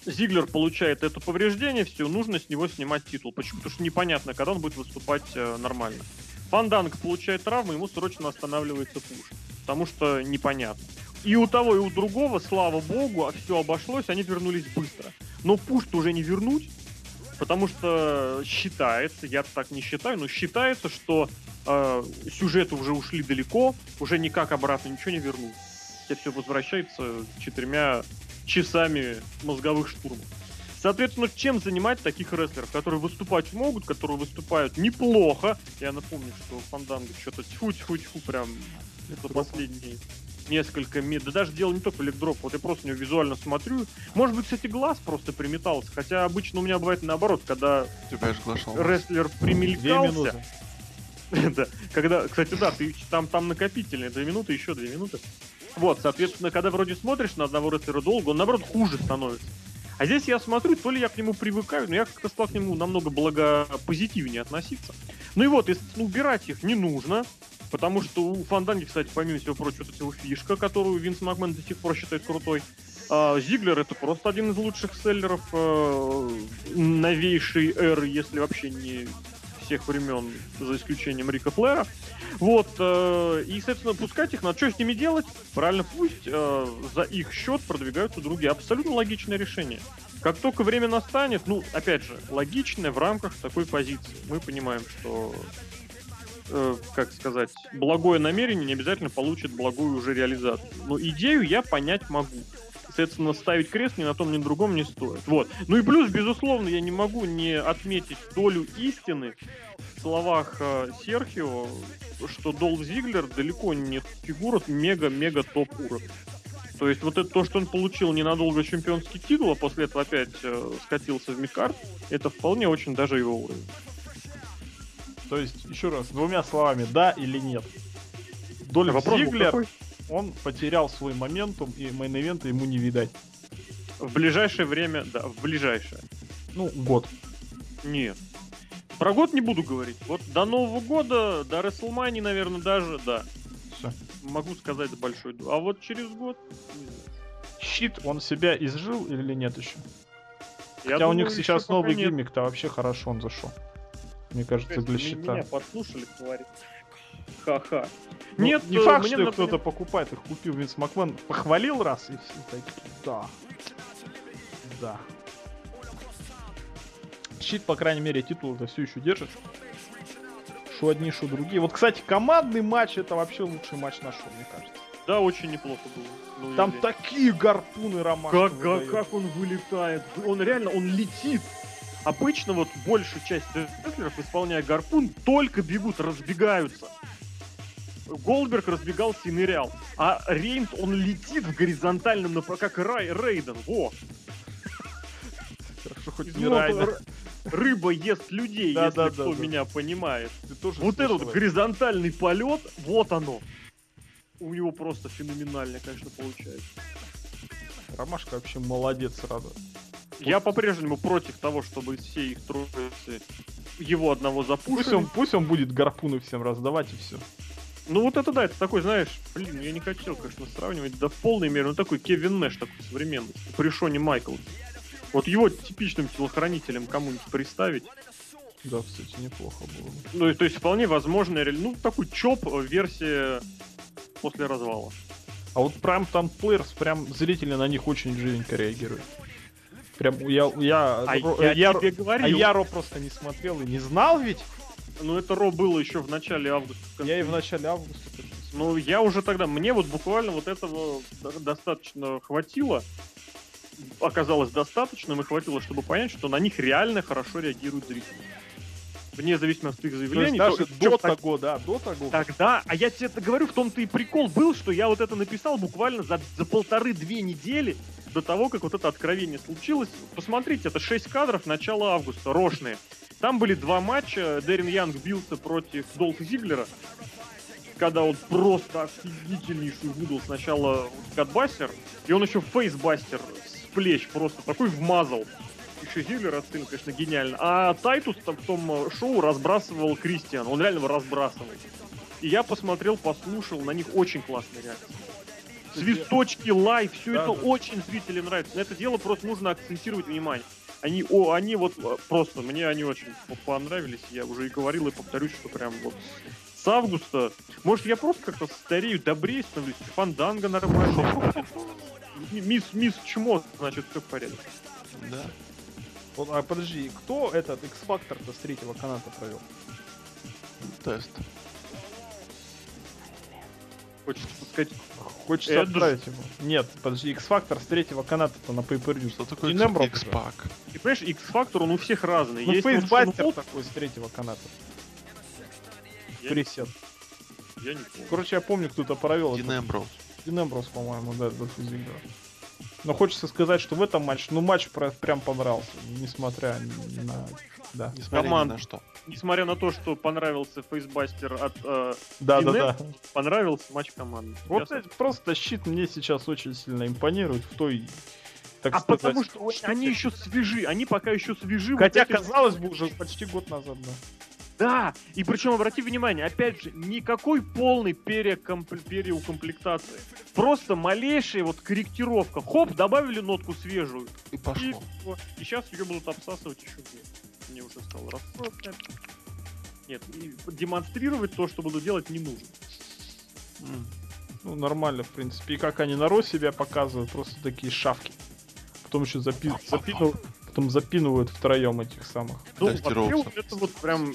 Зиглер получает это повреждение, все, нужно с него снимать титул. Почему? Потому что непонятно, когда он будет выступать э, нормально. Фанданг получает травму, ему срочно останавливается пуш. Потому что непонятно. И у того, и у другого, слава богу, все обошлось, они вернулись быстро. Но пуш уже не вернуть, потому что считается, я так не считаю, но считается, что э, сюжеты уже ушли далеко, уже никак обратно ничего не вернуть. Все возвращается четырьмя часами мозговых штурмов. Соответственно, чем занимать таких рестлеров, которые выступать могут, которые выступают неплохо. Я напомню, что Фанданга что-то тьфу-тьфу-тьфу прям за последние несколько мет. Да даже дело не только в вот я просто на него визуально смотрю. Может быть, кстати, глаз просто приметался, хотя обычно у меня бывает наоборот, когда рестлер Две примелькался. минуты. Да, когда, кстати, да, ты там, там накопительные, две минуты, еще две минуты. Вот, соответственно, когда вроде смотришь на одного рестлера долго, он, наоборот, хуже становится. А здесь я смотрю, то ли я к нему привыкаю, но я как-то стал к нему намного благопозитивнее относиться. Ну и вот, естественно, убирать их не нужно, потому что у Фанданги, кстати, помимо всего прочего, вот эта его фишка, которую Винс Макмен до сих пор считает крутой. А Зиглер это просто один из лучших селлеров э, новейшей эры, если вообще не всех времен, за исключением Рика Флера. Вот, э, и, соответственно, пускать их надо. Что с ними делать? Правильно, пусть э, за их счет продвигаются другие. Абсолютно логичное решение. Как только время настанет, ну, опять же, логичное в рамках такой позиции. Мы понимаем, что, э, как сказать, благое намерение не обязательно получит благую уже реализацию. Но идею я понять могу. Соответственно, ставить крест ни на том, ни на другом не стоит. Вот. Ну и плюс, безусловно, я не могу не отметить долю истины в словах э, Серхио, что Долф Зиглер далеко не фигура мега-мега топ уровня. То есть вот это то, что он получил ненадолго чемпионский титул, а после этого опять э, скатился в мидкарт, это вполне очень даже его уровень. То есть, еще раз, двумя словами, да или нет? Был Зиглер, какой? Он потерял свой momentum, и main event а ему не видать. В ближайшее время, да, в ближайшее. Ну, год. Нет. Про год не буду говорить. Вот до Нового года, до WrestleMania, наверное, даже, да. Все. Могу сказать большой... А вот через год... Щит, он себя изжил или нет еще? Я Хотя у думаю, них еще сейчас новый нет. гиммик-то вообще хорошо он зашел. Мне кажется, Жесть, для щита. Меня подслушали, твари. Ха-ха. Ну, Нет, не факт, что кто-то покупает, их купил Винс Макмен, похвалил раз и все такие, да. Да. Щит, по крайней мере, титул это все еще держит. Что одни, что другие. Вот, кстати, командный матч это вообще лучший матч на шоу, мне кажется. Да, очень неплохо было. Ну, Там или- такие гарпуны Ромашка Как, как, как он вылетает. Он реально, он летит. Обычно вот большую часть рестлеров, исполняя гарпун, только бегут, разбегаются. Голдберг разбегался и нырял. А Рейнс, он летит в горизонтальном направлении, как Рай, Рейден. Во! Что хоть не нота райдер. р- Рыба ест людей, Да, если да, кто да, да. меня понимает. Ты тоже Вот этот это? горизонтальный полет, вот оно. У него просто феноменально, конечно, получается. Ромашка вообще молодец, рада. Я по-прежнему против того, чтобы из всей их троицы его одного Пусть запушили. он, пусть он будет гарпуны всем раздавать и все. Ну вот это да, это такой, знаешь, блин, я не хотел, конечно, сравнивать, да в полной мере, ну такой Кевин Нэш такой современный, при Шоне Майклс. Вот его типичным телохранителем кому-нибудь представить. Да, кстати, неплохо было. бы. Ну, то есть вполне возможно, ну, такой чоп э, версия после развала. А вот прям там плеерс, прям зрители на них очень живенько реагируют. Прям я, я, А Ро- я, я, тебе а говорил, я Ро просто не смотрел и не знал ведь. Ну это Ро было еще в начале августа. в Я и в начале августа. Ну, я уже тогда, мне вот буквально вот этого до- достаточно хватило, оказалось достаточным и хватило, чтобы понять, что на них реально хорошо реагируют зрители. Вне зависимости от их То есть заявлений. даже то- до так- того, да, до того. Тогда, а я тебе это говорю, в том-то и прикол был, что я вот это написал буквально за, за полторы-две недели до того, как вот это откровение случилось. Посмотрите, это 6 кадров начала августа, рошные. Там были два матча, Дэрин Янг бился против Долфа Зиглера, когда он просто офигительнейшую выдал сначала катбастер, и он еще фейсбастер с плеч просто такой вмазал. Еще Зиглер оценил, конечно, гениально. А Тайтус там в том э, шоу разбрасывал Кристиан. Он реально его разбрасывал. И я посмотрел, послушал, на них очень классная реакция. Свисточки, лайк, все Да, это да. очень зрителям нравится. На это дело просто нужно акцентировать внимание. Они, о, они вот э, просто, мне они очень по- понравились. Я уже и говорил, и повторюсь, что прям вот с августа. Может, я просто как-то старею, добрее становлюсь. Фанданга нормально. Мисс, мисс Чмо, значит, все в порядке. Да. Вот, а подожди, кто этот X-Factor-то с третьего каната провел? Тест. Хочется сказать, Хочется Это отправить ему. Нет, подожди, X-Factor с третьего каната-то на pay-per-view. Что такое X-Pack? ты понимаешь, X-фактор, он у всех разный. Ну, Есть фейсбастер такой с третьего каната. Я- Присед. Я не помню. Короче, я помню, кто-то провел. Дин это. Эмброуз. Дин Эмброс, по-моему, да, до Зиглера. Но хочется сказать, что в этом матче, ну, матч про- прям понравился, несмотря на... Да, Несмотря Команд. на что. Несмотря на то, что понравился фейсбастер от э, да, Дин да, да. понравился матч команды. Вот Я просто щит мне сейчас очень сильно импонирует в той, так А сказать, потому что они еще свежи, они пока еще свежи. вот Хотя, этим- казалось бы, уже почти год назад, да. Да, и причем обрати внимание, опять же, никакой полной перекомп- переукомплектации. Просто малейшая вот корректировка. Хоп, добавили нотку свежую. И И, пошло. всё. И сейчас ее будут обсасывать еще год. Мне уже стало расстроиться. Нет, и демонстрировать то, что буду делать, не нужно. Ну, нормально, в принципе. И как они на Ро себя показывают, просто такие шавки. Потом еще запи... запинывают, потом запинывают втроем этих самых. Ну, вообще, это вот прям,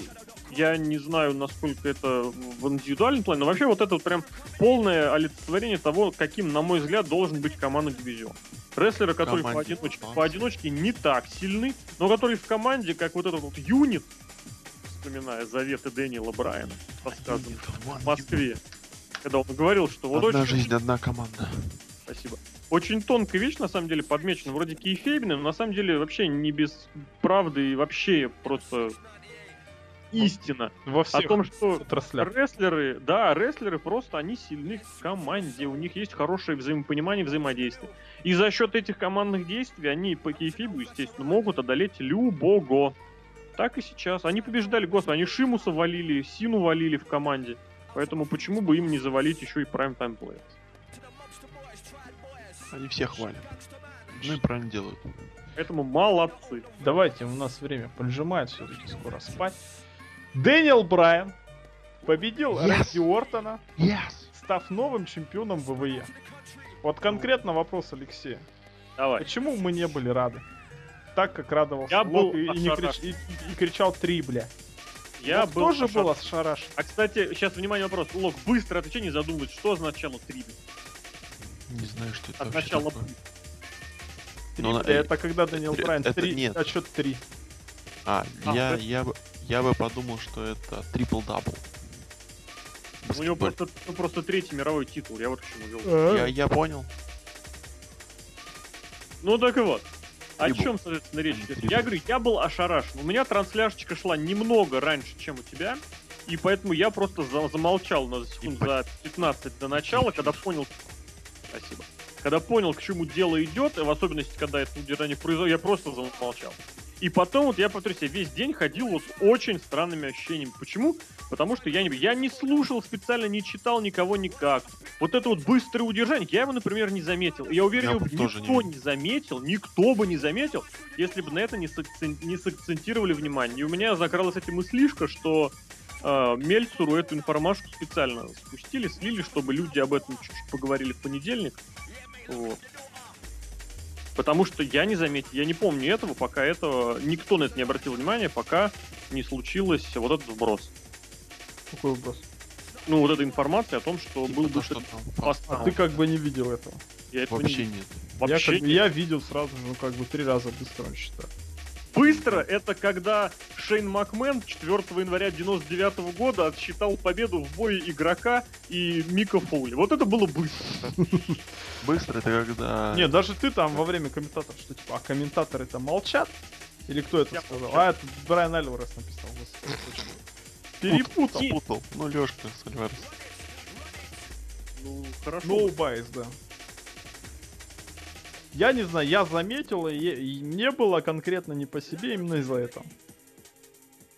я не знаю, насколько это в индивидуальном плане, но вообще вот это вот прям полное олицетворение того, каким, на мой взгляд, должен быть командный дивизион. Рестлеры, которые Команде поодиночке, поодиночке не так сильны, но которые в команде, как вот этот вот юнит, вспоминая заветы Дэниела Брайана, рассказанные в Москве, когда он говорил, что вот Одна очень... жизнь, одна команда. Спасибо. Очень тонкая вещь, на самом деле, подмечена. Вроде кейфейбная, но на самом деле вообще не без правды и вообще просто истина. Во О всех том, что отраслях. рестлеры, да, рестлеры просто, они сильны в команде, у них есть хорошее взаимопонимание, взаимодействие. И за счет этих командных действий они по кейфибу, естественно, могут одолеть любого. Так и сейчас. Они побеждали, господи, они Шимуса валили, Сину валили в команде. Поэтому почему бы им не завалить еще и Prime Time Players? Они всех хвалят. Ну и правильно делают. Поэтому молодцы. Давайте, у нас время поджимает все-таки скоро спать. Дэниел Брайан победил Yes. Рэнди Ортона, Yes! став новым чемпионом ВВЕ. Вот конкретно вопрос Алексея. Давай. Почему мы не были рады? Так, как радовался Я Лок был и, и не крич- и- и кричал три, бля. Я Лок был тоже ошарашен. был ошарашен. А кстати, сейчас внимание вопрос. Лок, быстро отвечай, не задумываясь, что означало три Не знаю, что это начала такое. Ну, бля, это когда это- Брайан это три, нет. отсчет три. А, А, я, я, бы, я бы подумал, что это трипл-дабл. У него просто, ну, просто третий мировой титул, я вот к чему вел. А? Я, я понял. Ну так и вот. о Либо- чем, соответственно, речь идет? Я говорю, я был ошарашен. У меня трансляшечка шла немного раньше, чем у тебя, и поэтому я просто за- замолчал на секунд за 15 до начала, когда понял... Спасибо. Когда понял, к чему дело идет, и в особенности, когда это удержание произошло, я просто замолчал. И потом, вот я повторюсь, я весь день ходил вот с очень странными ощущениями. Почему? Потому что я не, я не слушал специально, не читал никого никак. Вот это вот быстрое удержание, я его, например, не заметил. Я уверен, Я бы никто не не заметил, никто бы не заметил, если бы на это не, сакцен- не сакцентировали внимание. И у меня закралась эта мыслишка, что э, Мельцеру эту информашку специально спустили, слили, чтобы люди об этом чуть-чуть поговорили в понедельник. Вот. Потому что я не заметил, я не помню этого, пока этого никто на это не обратил внимания, пока не случилось вот этот вброс. Какой вопрос? Ну, вот эта информация о том, что был Типа бы то, что пост- А ты как бы не видел этого. Я этого вообще не... нет. Вообще я, как бы- не- я видел сразу ну как бы три раза быстро считаю. Быстро это когда Шейн Макмен 4 января 99 года отсчитал победу в бое игрока и Мика Фоули. Вот это было быстро. Быстро это когда... Не, даже ты там во время комментатора, что типа, а комментаторы-то молчат? Или кто это Я сказал? молчал. А, это Брайан Альварес написал. Перепутал. Путал. Ну, Лешка с Альварес. Ну, хорошо. No bias, да. Я не знаю, я заметил, и, и мне было конкретно не по себе именно из-за этого.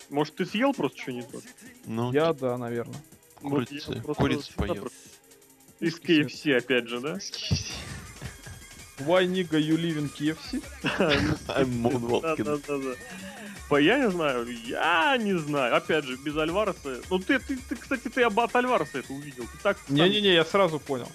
Может, ты съел просто что-нибудь? Ну, Я, да, наверное. Вот я курицы. просто Курицу всегда поел. просто- Из KFC, опять же, да? Why nigga you live in KFC? I'm. Да-да-да. По- Я не знаю, я не знаю. Опять же, без Альвареса. Ну ты, ты, ты, кстати, ты об- от Альвареса это увидел. Ты так Не-не-не, я сразу понял.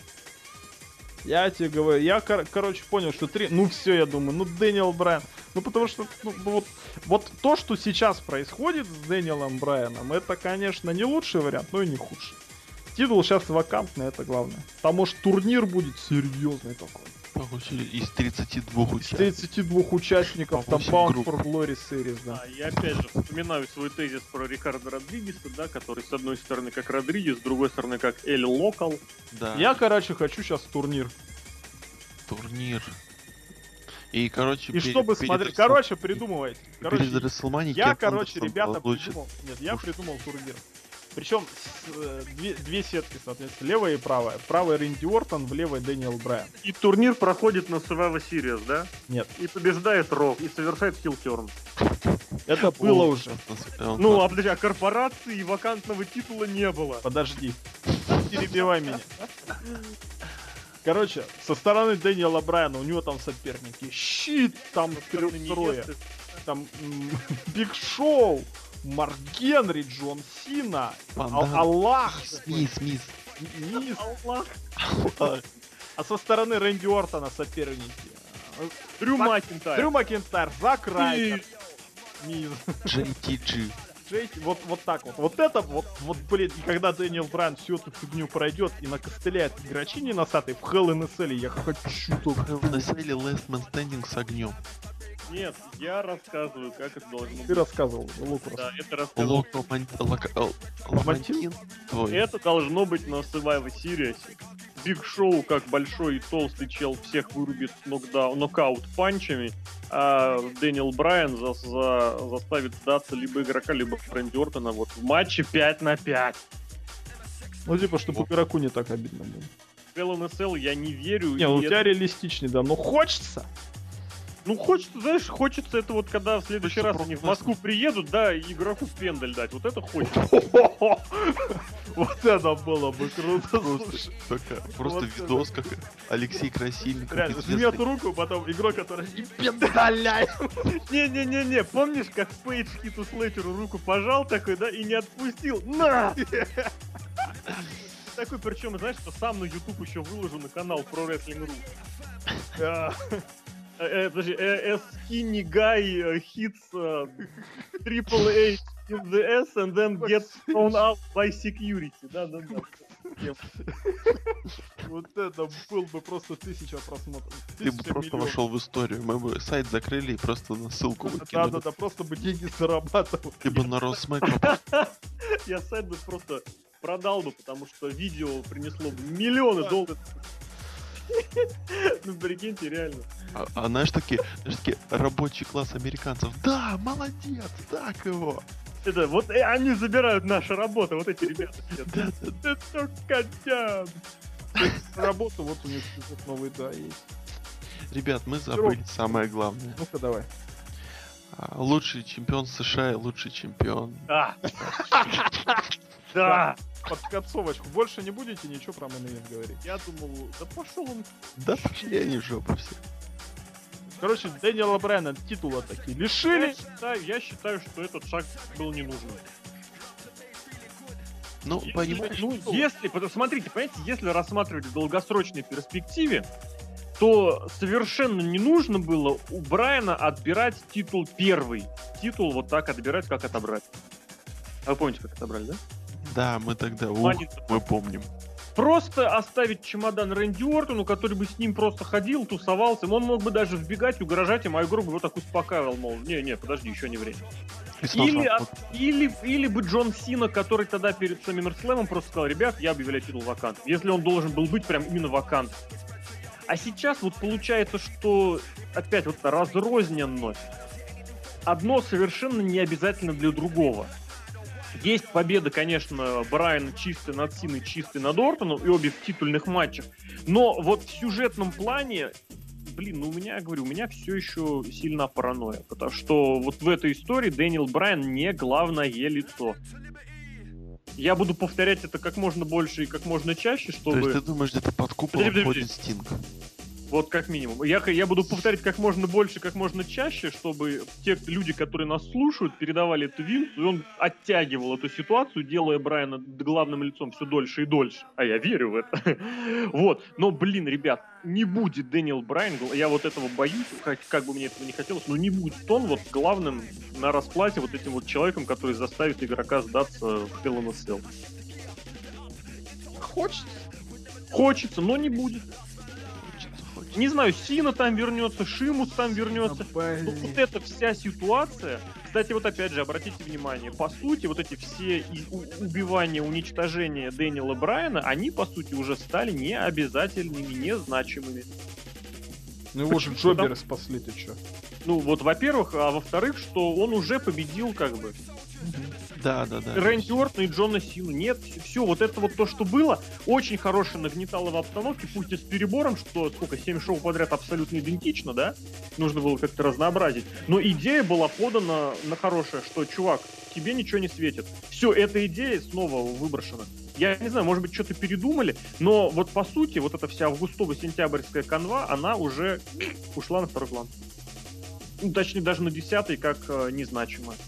Я тебе говорю, я, кор- короче, понял, что три... Ну все, я думаю, ну Дэниел Брайан. Ну потому что, ну, ну, вот, вот то, что сейчас происходит с Дэниелом Брайаном, это, конечно, не лучший вариант, но и не худший. Титул сейчас вакантный, это главное. Потому что турнир будет серьезный такой. Из 32 Из участников. 32 участников, там Bound for Glory Series, да. Да, я опять же вспоминаю свой тезис про Рикардо Родригеса, да, который с одной стороны как Родригес, с другой стороны как Эль Локал. Да, Я, короче, хочу сейчас турнир. турнир. И, короче, И перед- чтобы перед смотреть... Короче, придумывайте. Короче, перед Я, короче, ребята, получит- придумал. Нет, я придумал турнир. Причем э, две, две сетки, соответственно, левая и правая. Правая Рэнди Ортон, в левой Дэниел Брайан. И турнир проходит на Survivor Series, да? Нет. И побеждает Рок, и совершает хилтерн. Это было О, уже. Ну, а подожди, а корпорации и вакантного титула не было. Подожди. Перебивай меня. Короче, со стороны Дэниела Брайана у него там соперники. Щит там трё- трое. Там Биг Шоу, Марк Генри, Джон Сина, Ал-. Аллах, Миз, Миз. Миз. Аллах. А со стороны Рэнди Ортона соперники. Дрю Макинтайр. Дрю Макинтайр, Зак Райдер, Миз. Джей- вот, вот так вот. Вот это вот, вот, блин, и когда Дэниел Брайан всю эту фигню пройдет и накостыляет игрочине носатой в Hell in a Cell, я хочу только... Ну или Last Man Standing с огнем. Нет, я рассказываю, как это должно Ты быть. рассказывал, Лукас. Да, это рассказывал. Ламантин твой. Это должно быть на Survivor Series. Биг Шоу, как большой и толстый чел, всех вырубит нокдаун, knockout punch ами, а Дэниел Брайан за, за- заставит сдаться либо игрока, либо Рэнди Ортона вот в матче 5 на 5. Ну, типа, чтобы Вот. игроку не так обидно было. В LNSL я не верю. Не, ну у тебя это- реалистичнее, да, но хочется. Ну, хочется, знаешь, хочется это вот, когда в следующий Хочется раз они в Москву приедут, да, и игроку пендаль дать. Вот это хочется. Вот это было бы круто, Просто, слушай. просто видос, как Алексей Красильников. Реально, жмет руку, потом игрок, который и пендаляет. Не-не-не-не, помнишь, как Пейдж Хиту Слейтеру руку пожал такой, да, и не отпустил? На! Такой, причем, знаешь, что сам на YouTube еще выложу на канал про Wrestling.ru. Да. Э, э, подожди, э, э, skinny guy hits triple H in the ass and then gets thrown out by security. Да-да-да. Вот это был бы просто тысяча просмотров. Ты бы просто вошел в историю. Мы бы сайт закрыли и просто на ссылку выкинули. Да-да-да, просто бы деньги зарабатывал. Либо на Росмэк Я сайт бы просто продал бы, потому что видео принесло бы миллионы долларов. Ну, прикиньте, реально. А, а знаешь, такие, знаешь, такие рабочий класс американцев. Да, молодец, так его. Это вот э, они забирают нашу работу, вот эти ребята. Это котям. Работа, вот у них тут новый, да, есть. Ребят, мы забыли самое главное. Ну-ка, давай. А, Лучший чемпион США и лучший чемпион. Да. Да. Под концовочку. Больше не будете ничего про мейн говорить. Я думал, да пошел он. Да пошли они в жопу все. Короче, Дэниела Брайана титула такие Я лишили. считаю, я считаю, что этот шаг был не нужен. Ну, Если- понимаешь, Ну, если, потому- смотрите, понимаете, если рассматривать в долгосрочной перспективе, то совершенно не нужно было у Брайана отбирать титул первый. Титул вот так отбирать, как отобрать. А вы помните, как отобрали, да? Да, мы тогда, ух, мы помним. Просто оставить чемодан Рэнди Ортону, который бы с ним просто ходил, тусовался. Он мог бы даже вбегать, угрожать им, а игрок бы его так успокаивал, мол, не-не, подожди, еще не время. Или, от- или, или бы Джон Сина, который тогда перед Саммерслэмом просто сказал, ребят, я объявляю титул вакант. Если он должен был быть прям именно вакант. А сейчас вот получается, что опять вот разрозненность. Одно совершенно не обязательно для другого. Есть победа, конечно, Брайана чистый над Синой, чистый над Ортоном, и обе в титульных матчах. Но вот в сюжетном плане, блин, ну у меня, говорю, у меня все еще сильна паранойя. Потому что вот в этой истории Дэниел Брайан не главное лицо. Я буду повторять это как можно больше и как можно чаще, То чтобы... есть ты думаешь, где-то под куполом Подожди, ходит подожди. Стинг? Вот как минимум. Я, я буду повторять как можно больше, как можно чаще, чтобы те люди, которые нас слушают, передавали это Винсу, и он оттягивал эту ситуацию, делая Брайана главным лицом все дольше и дольше. А я верю в это. Вот. Но, блин, ребят, не будет Дэниел Брайан, я вот этого боюсь, как, как бы мне этого не хотелось, но не будет он вот главным на расплате вот этим вот человеком, который заставит игрока сдаться в Hell in. Хочется. Хочется, но не будет. Не знаю, Сина там вернется, Шимус там вернется. Ну, Блин. вот эта вся ситуация, кстати, вот опять же, обратите внимание, по сути, вот эти все убивания, уничтожения Дэниела Брайана, они, по сути, уже стали необязательными, незначимыми. Ну его же? Джоберы спасли, ты чё? Ну, вот, во-первых, а во-вторых, что он уже победил, как бы, Да, да, да. Рэнди Ортона и Джона Сину. Нет, все, вот это вот то, что было, очень хорошее нагнетало в обстановке, пусть и с перебором, что сколько, 7 шоу подряд абсолютно идентично, да? Нужно было как-то разнообразить. Но идея была подана на хорошее, что, чувак, тебе ничего не светит. Все, эта идея снова выброшена. Я не знаю, может быть, что-то передумали, но вот по сути, вот эта вся августово-сентябрьская канва, она уже ушла на второй план. Ну, точнее, даже на десятый, как э, незначимая.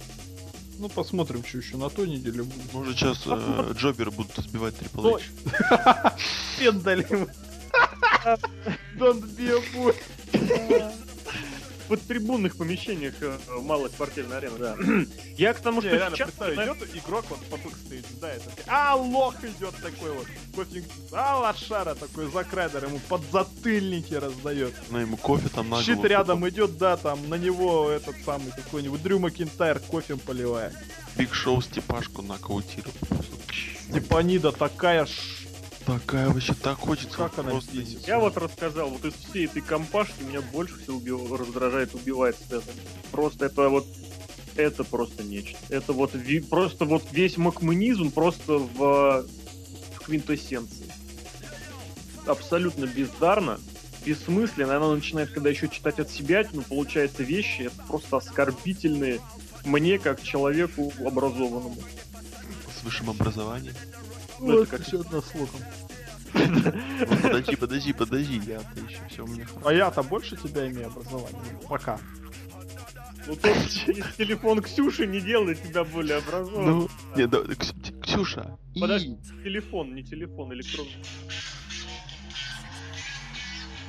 Ну, посмотрим, что еще на той неделе будет. Может сейчас э, jobber ы будут избивать Трипл Эйч. Пендалим. Don't be a boy. В подтрибунных помещениях э, малой спортивной арены, да. Я к тому, что реально, сейчас... идет игрок вот по бэкстейджу, да, это а, лох идет такой вот, кофе, а, лошара такой, закрайдер ему подзатыльники раздает. Ну ему кофе там на Щит рядом идет, да, там на него этот самый какой-нибудь Дрю Макинтайр кофе поливает. Биг Шоу Степашку нокаутировал. Степанида такая. Такая вообще так хочется. Как она просто бесит. Я вот рассказал, вот из всей этой компашки меня больше всего убив- раздражает, убивает Стефан. Просто это вот это просто нечто. Это вот ви- просто вот весь макманизм просто в, в квинтэссенции. Абсолютно бездарно, бессмысленно. Она начинает, когда еще читать от себя, ну, получается вещи, это просто оскорбительные мне, как человеку образованному. С высшим образованием. Ну, это как- всё однословно. Ну, подожди, подожди, подожди. Я-то еще все у меня. А я-то больше тебя имею образование. Пока. Ну, тот есть телефон Ксюши не делает тебя более образованным. Ну, не, да, Кс- Ксюша. и- Подожди, телефон, не телефон, электронный.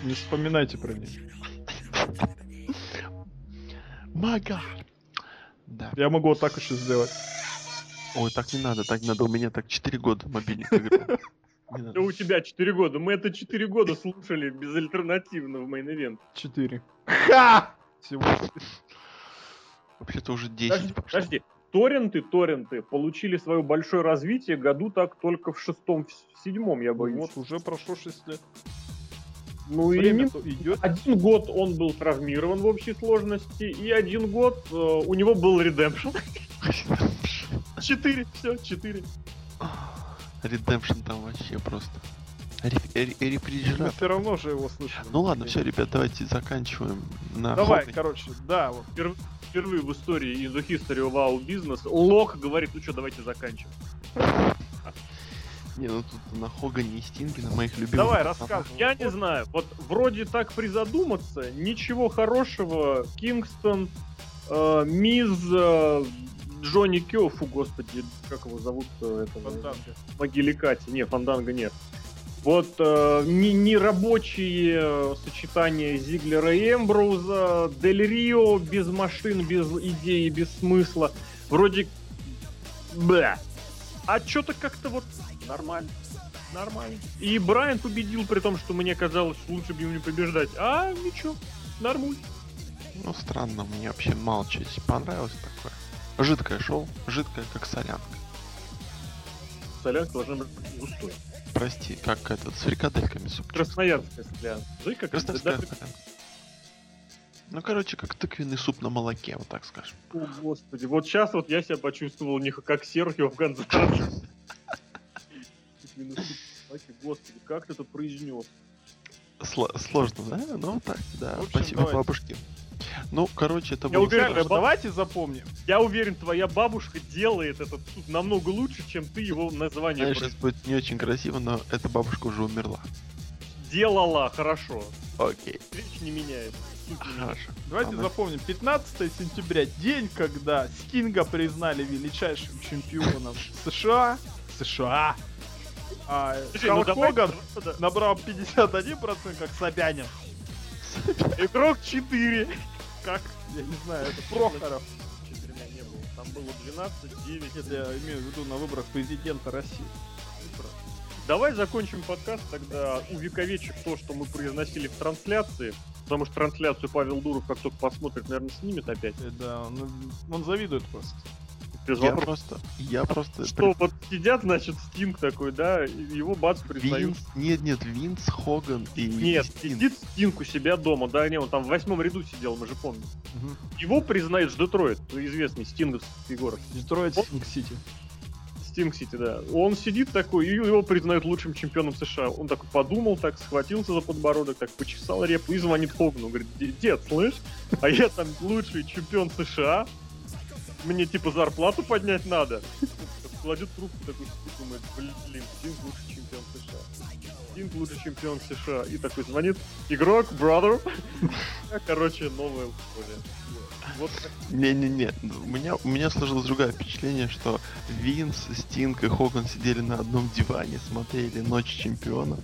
Не вспоминайте про них. Мага. Да. Я могу вот так еще сделать. Ой, так не надо, так не надо. У меня так 4 года мобильник играл. Да у тебя 4 года. Мы это 4 года слушали безальтернативно в мейн ивент. Четыре. Ха! Всего. Вообще-то уже 10 Подожди, пошло. подожди. Торренты, торренты получили свое большое развитие году так только в шестом, в седьмом, я боюсь. Вот, уже прошло 6 лет. Ну и Время то идет. один год он был травмирован в общей сложности, и один год э, у него был редемпшн. Четыре, все, четыре. Редемпшн там вообще просто. Реф- ре- Мы Рефрижератор. все равно же его слышали. Ну ладно, все, ребят, давайте заканчиваем на Давай, Хогане. короче, да, вот. Впер- Впервые в истории in the history of our business Лок говорит, ну что, давайте заканчиваем. Не, ну тут на Хогане и Стинге, на моих любимых. Давай, рассказывай. Я не знаю, вот вроде так призадуматься, ничего хорошего. Кингстон, э, Миз, э, Джонни Кё, фу, господи, как его зовут э, этого? Фанданго. Могиликати. Не, Фанданга нет. Вот э, не, не рабочие э, сочетания Зиглера и Эмброуза, Дель Рио без машин, без идеи, без смысла. Вроде... Бля. А что-то как-то вот нормально. Нормально. И Брайан победил, при том, что мне казалось, что лучше бы ему не побеждать. А, ничего, нормуль. Ну, странно, мне вообще мало чего здесь понравилось такое. Жидкое шоу, жидкое, как солянка. Солянка должна быть густой. Прости, как этот, с фрикадельками суп. Красноярская солянка. Знаешь, как Красноярская даже- солянка. Ну, короче, как тыквенный суп на молоке, вот так скажем. О, господи, вот сейчас вот я себя почувствовал не как Серхио в Ганзасе. Господи, как ты это произнес? Сло- сложно, да? Ну, так, да. Общем, Спасибо давайте. бабушке. Ну, короче, это Я было уверен, баб- Давайте запомним. Я уверен, твоя бабушка делает этот суп намного лучше, чем ты его название Знаешь, сейчас будет не очень красиво, но эта бабушка уже умерла. делала хорошо. Окей, Речь не меняет. Хорошо. Давайте Она- запомним. 15 сентября, день, когда Стинга признали величайшим чемпионом США. США. А Слушай, Халк ну Хоган набрал 51%, как Собянин. Игрок 4. Как? Я не знаю, это Прохоров. Четырьмя не было. Там было 12, 9. Нет, я имею в виду на выборах президента России. Давай закончим подкаст тогда, увековечив то, что мы произносили в трансляции. Потому что трансляцию Павел Дуров, как только посмотрит, наверное, снимет опять. Э, Да, он, он завидует просто. Без Я вопросов. просто, я просто... Что, вот сидят, значит, Стинг такой, да, его бац признают. Винс, нет, нет, Винс, Хоган и Нет, Стинг. сидит Стинг у себя дома, да, не, он там в восьмом ряду сидел, мы же помним. Мгм. Его признает Детройт, известный стинговский город. Детройт Вот. Стинг Сити. Стинг Сити, да. Он сидит такой, и его признают лучшим чемпионом США. Он такой подумал, так схватился за подбородок, так почесал репу и звонит Хогану. Говорит, «Де- дед, слышь, а я там лучший чемпион США. Мне типа зарплату поднять надо. Кладет трубку такой, сидит, думает, блин, Стинг лучший чемпион США. Стинг лучший чемпион США. И такой звонит, игрок, brother. Короче, новая условие. Вот. Не-не-не, у меня, у меня сложилось другое впечатление, что Винс, Стинг и Хоган сидели на одном диване, смотрели Ночь Чемпионов.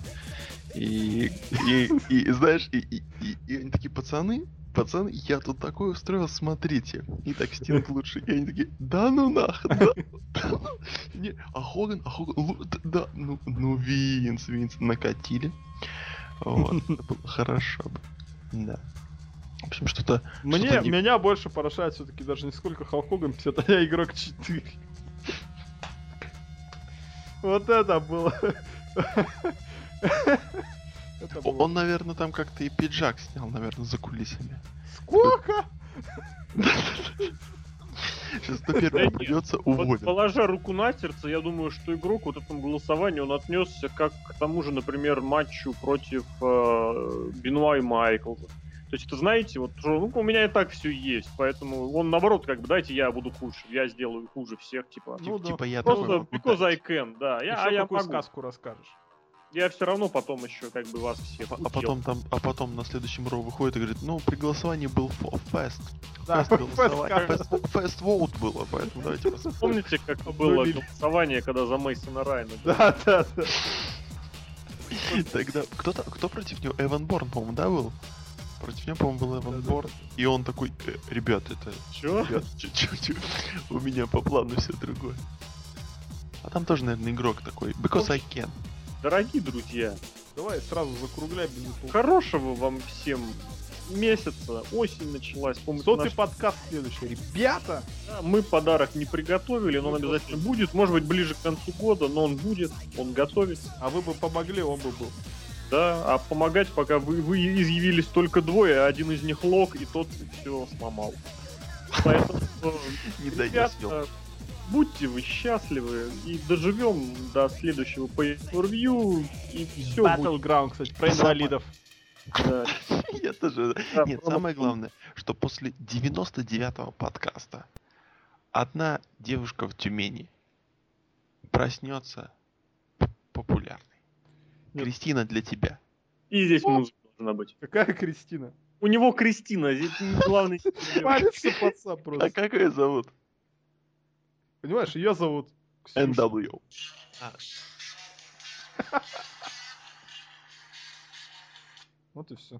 И, и, и знаешь, и, и, и- и они такие, пацаны, пацаны, я тут такое устроил, смотрите. И так Стинг лучше. И они такие, да ну нах, да, да ну». Не, а Хоган, а Хоган, да, ну, ну Винс, Винс, накатили. Вот, это было хорошо бы. Да. В общем, что-то Мне, не- меня больше поражает все-таки даже не сколько Халк Хоган 50, а я игрок 4. Вот это было. Это было. Он, наверное, там как-то и пиджак снял, наверное, за кулисами. Сколько? Сейчас на нет, придется уволен. положа руку на сердце, я думаю, что игрок вот этому голосованию он отнесся как к тому же, например, матчу против э, Бенуа и Майклза. То есть, это знаете, вот ну, у меня и так все есть, поэтому он наоборот, как бы, дайте я буду хуже, я сделаю хуже всех, типа. Ну да. Типа я Просто because I can, да. Я, а я какую могу. сказку расскажешь? Я все равно потом еще как бы вас всех А учил. потом там, а потом на следующем роу выходит и говорит, ну при голосовании был фо- фест. Да, Фест воут было, поэтому давайте посмотрим. Помните, как было голосование, когда за Мейсона Райна? Да, да, да. Тогда кто-то, кто против него? Эван Борн, по-моему, да, был? Против него, по-моему, был Эван. Борн. И он такой, «Э, ребят, это... Чё? ребят, чё- чё- чё, У меня по плану все другое. А там тоже, наверное, игрок такой. Because I can. Дорогие друзья, Давай сразу закругляй без упора. хорошего вам всем месяца. Осень началась. Помните, Сотый наш- подкаст следующий. Ребята! Да, Мы подарок не приготовили, но он Ну, обязательно будет. Может быть, ближе к концу года, но он будет, он готовится. А вы бы помогли, он бы был. Да, а помогать, пока вы, вы изъявились только двое, один из них лог, и тот все сломал. Поэтому, Не ребята. Будьте вы счастливы и доживем до следующего pay-per-view, и все будет. Battleground, кстати, про инвалидов. да. Я тоже... Да, Нет, самое главное, что после 99-го подкаста одна девушка в Тюмени проснется популярной. Нет. Кристина для тебя. И здесь музыка должна быть. Какая Кристина? У него Кристина, здесь не главный. Палится пацан А просто. как ее зовут? Понимаешь, ее зовут Ксюша. NW. Вот и все.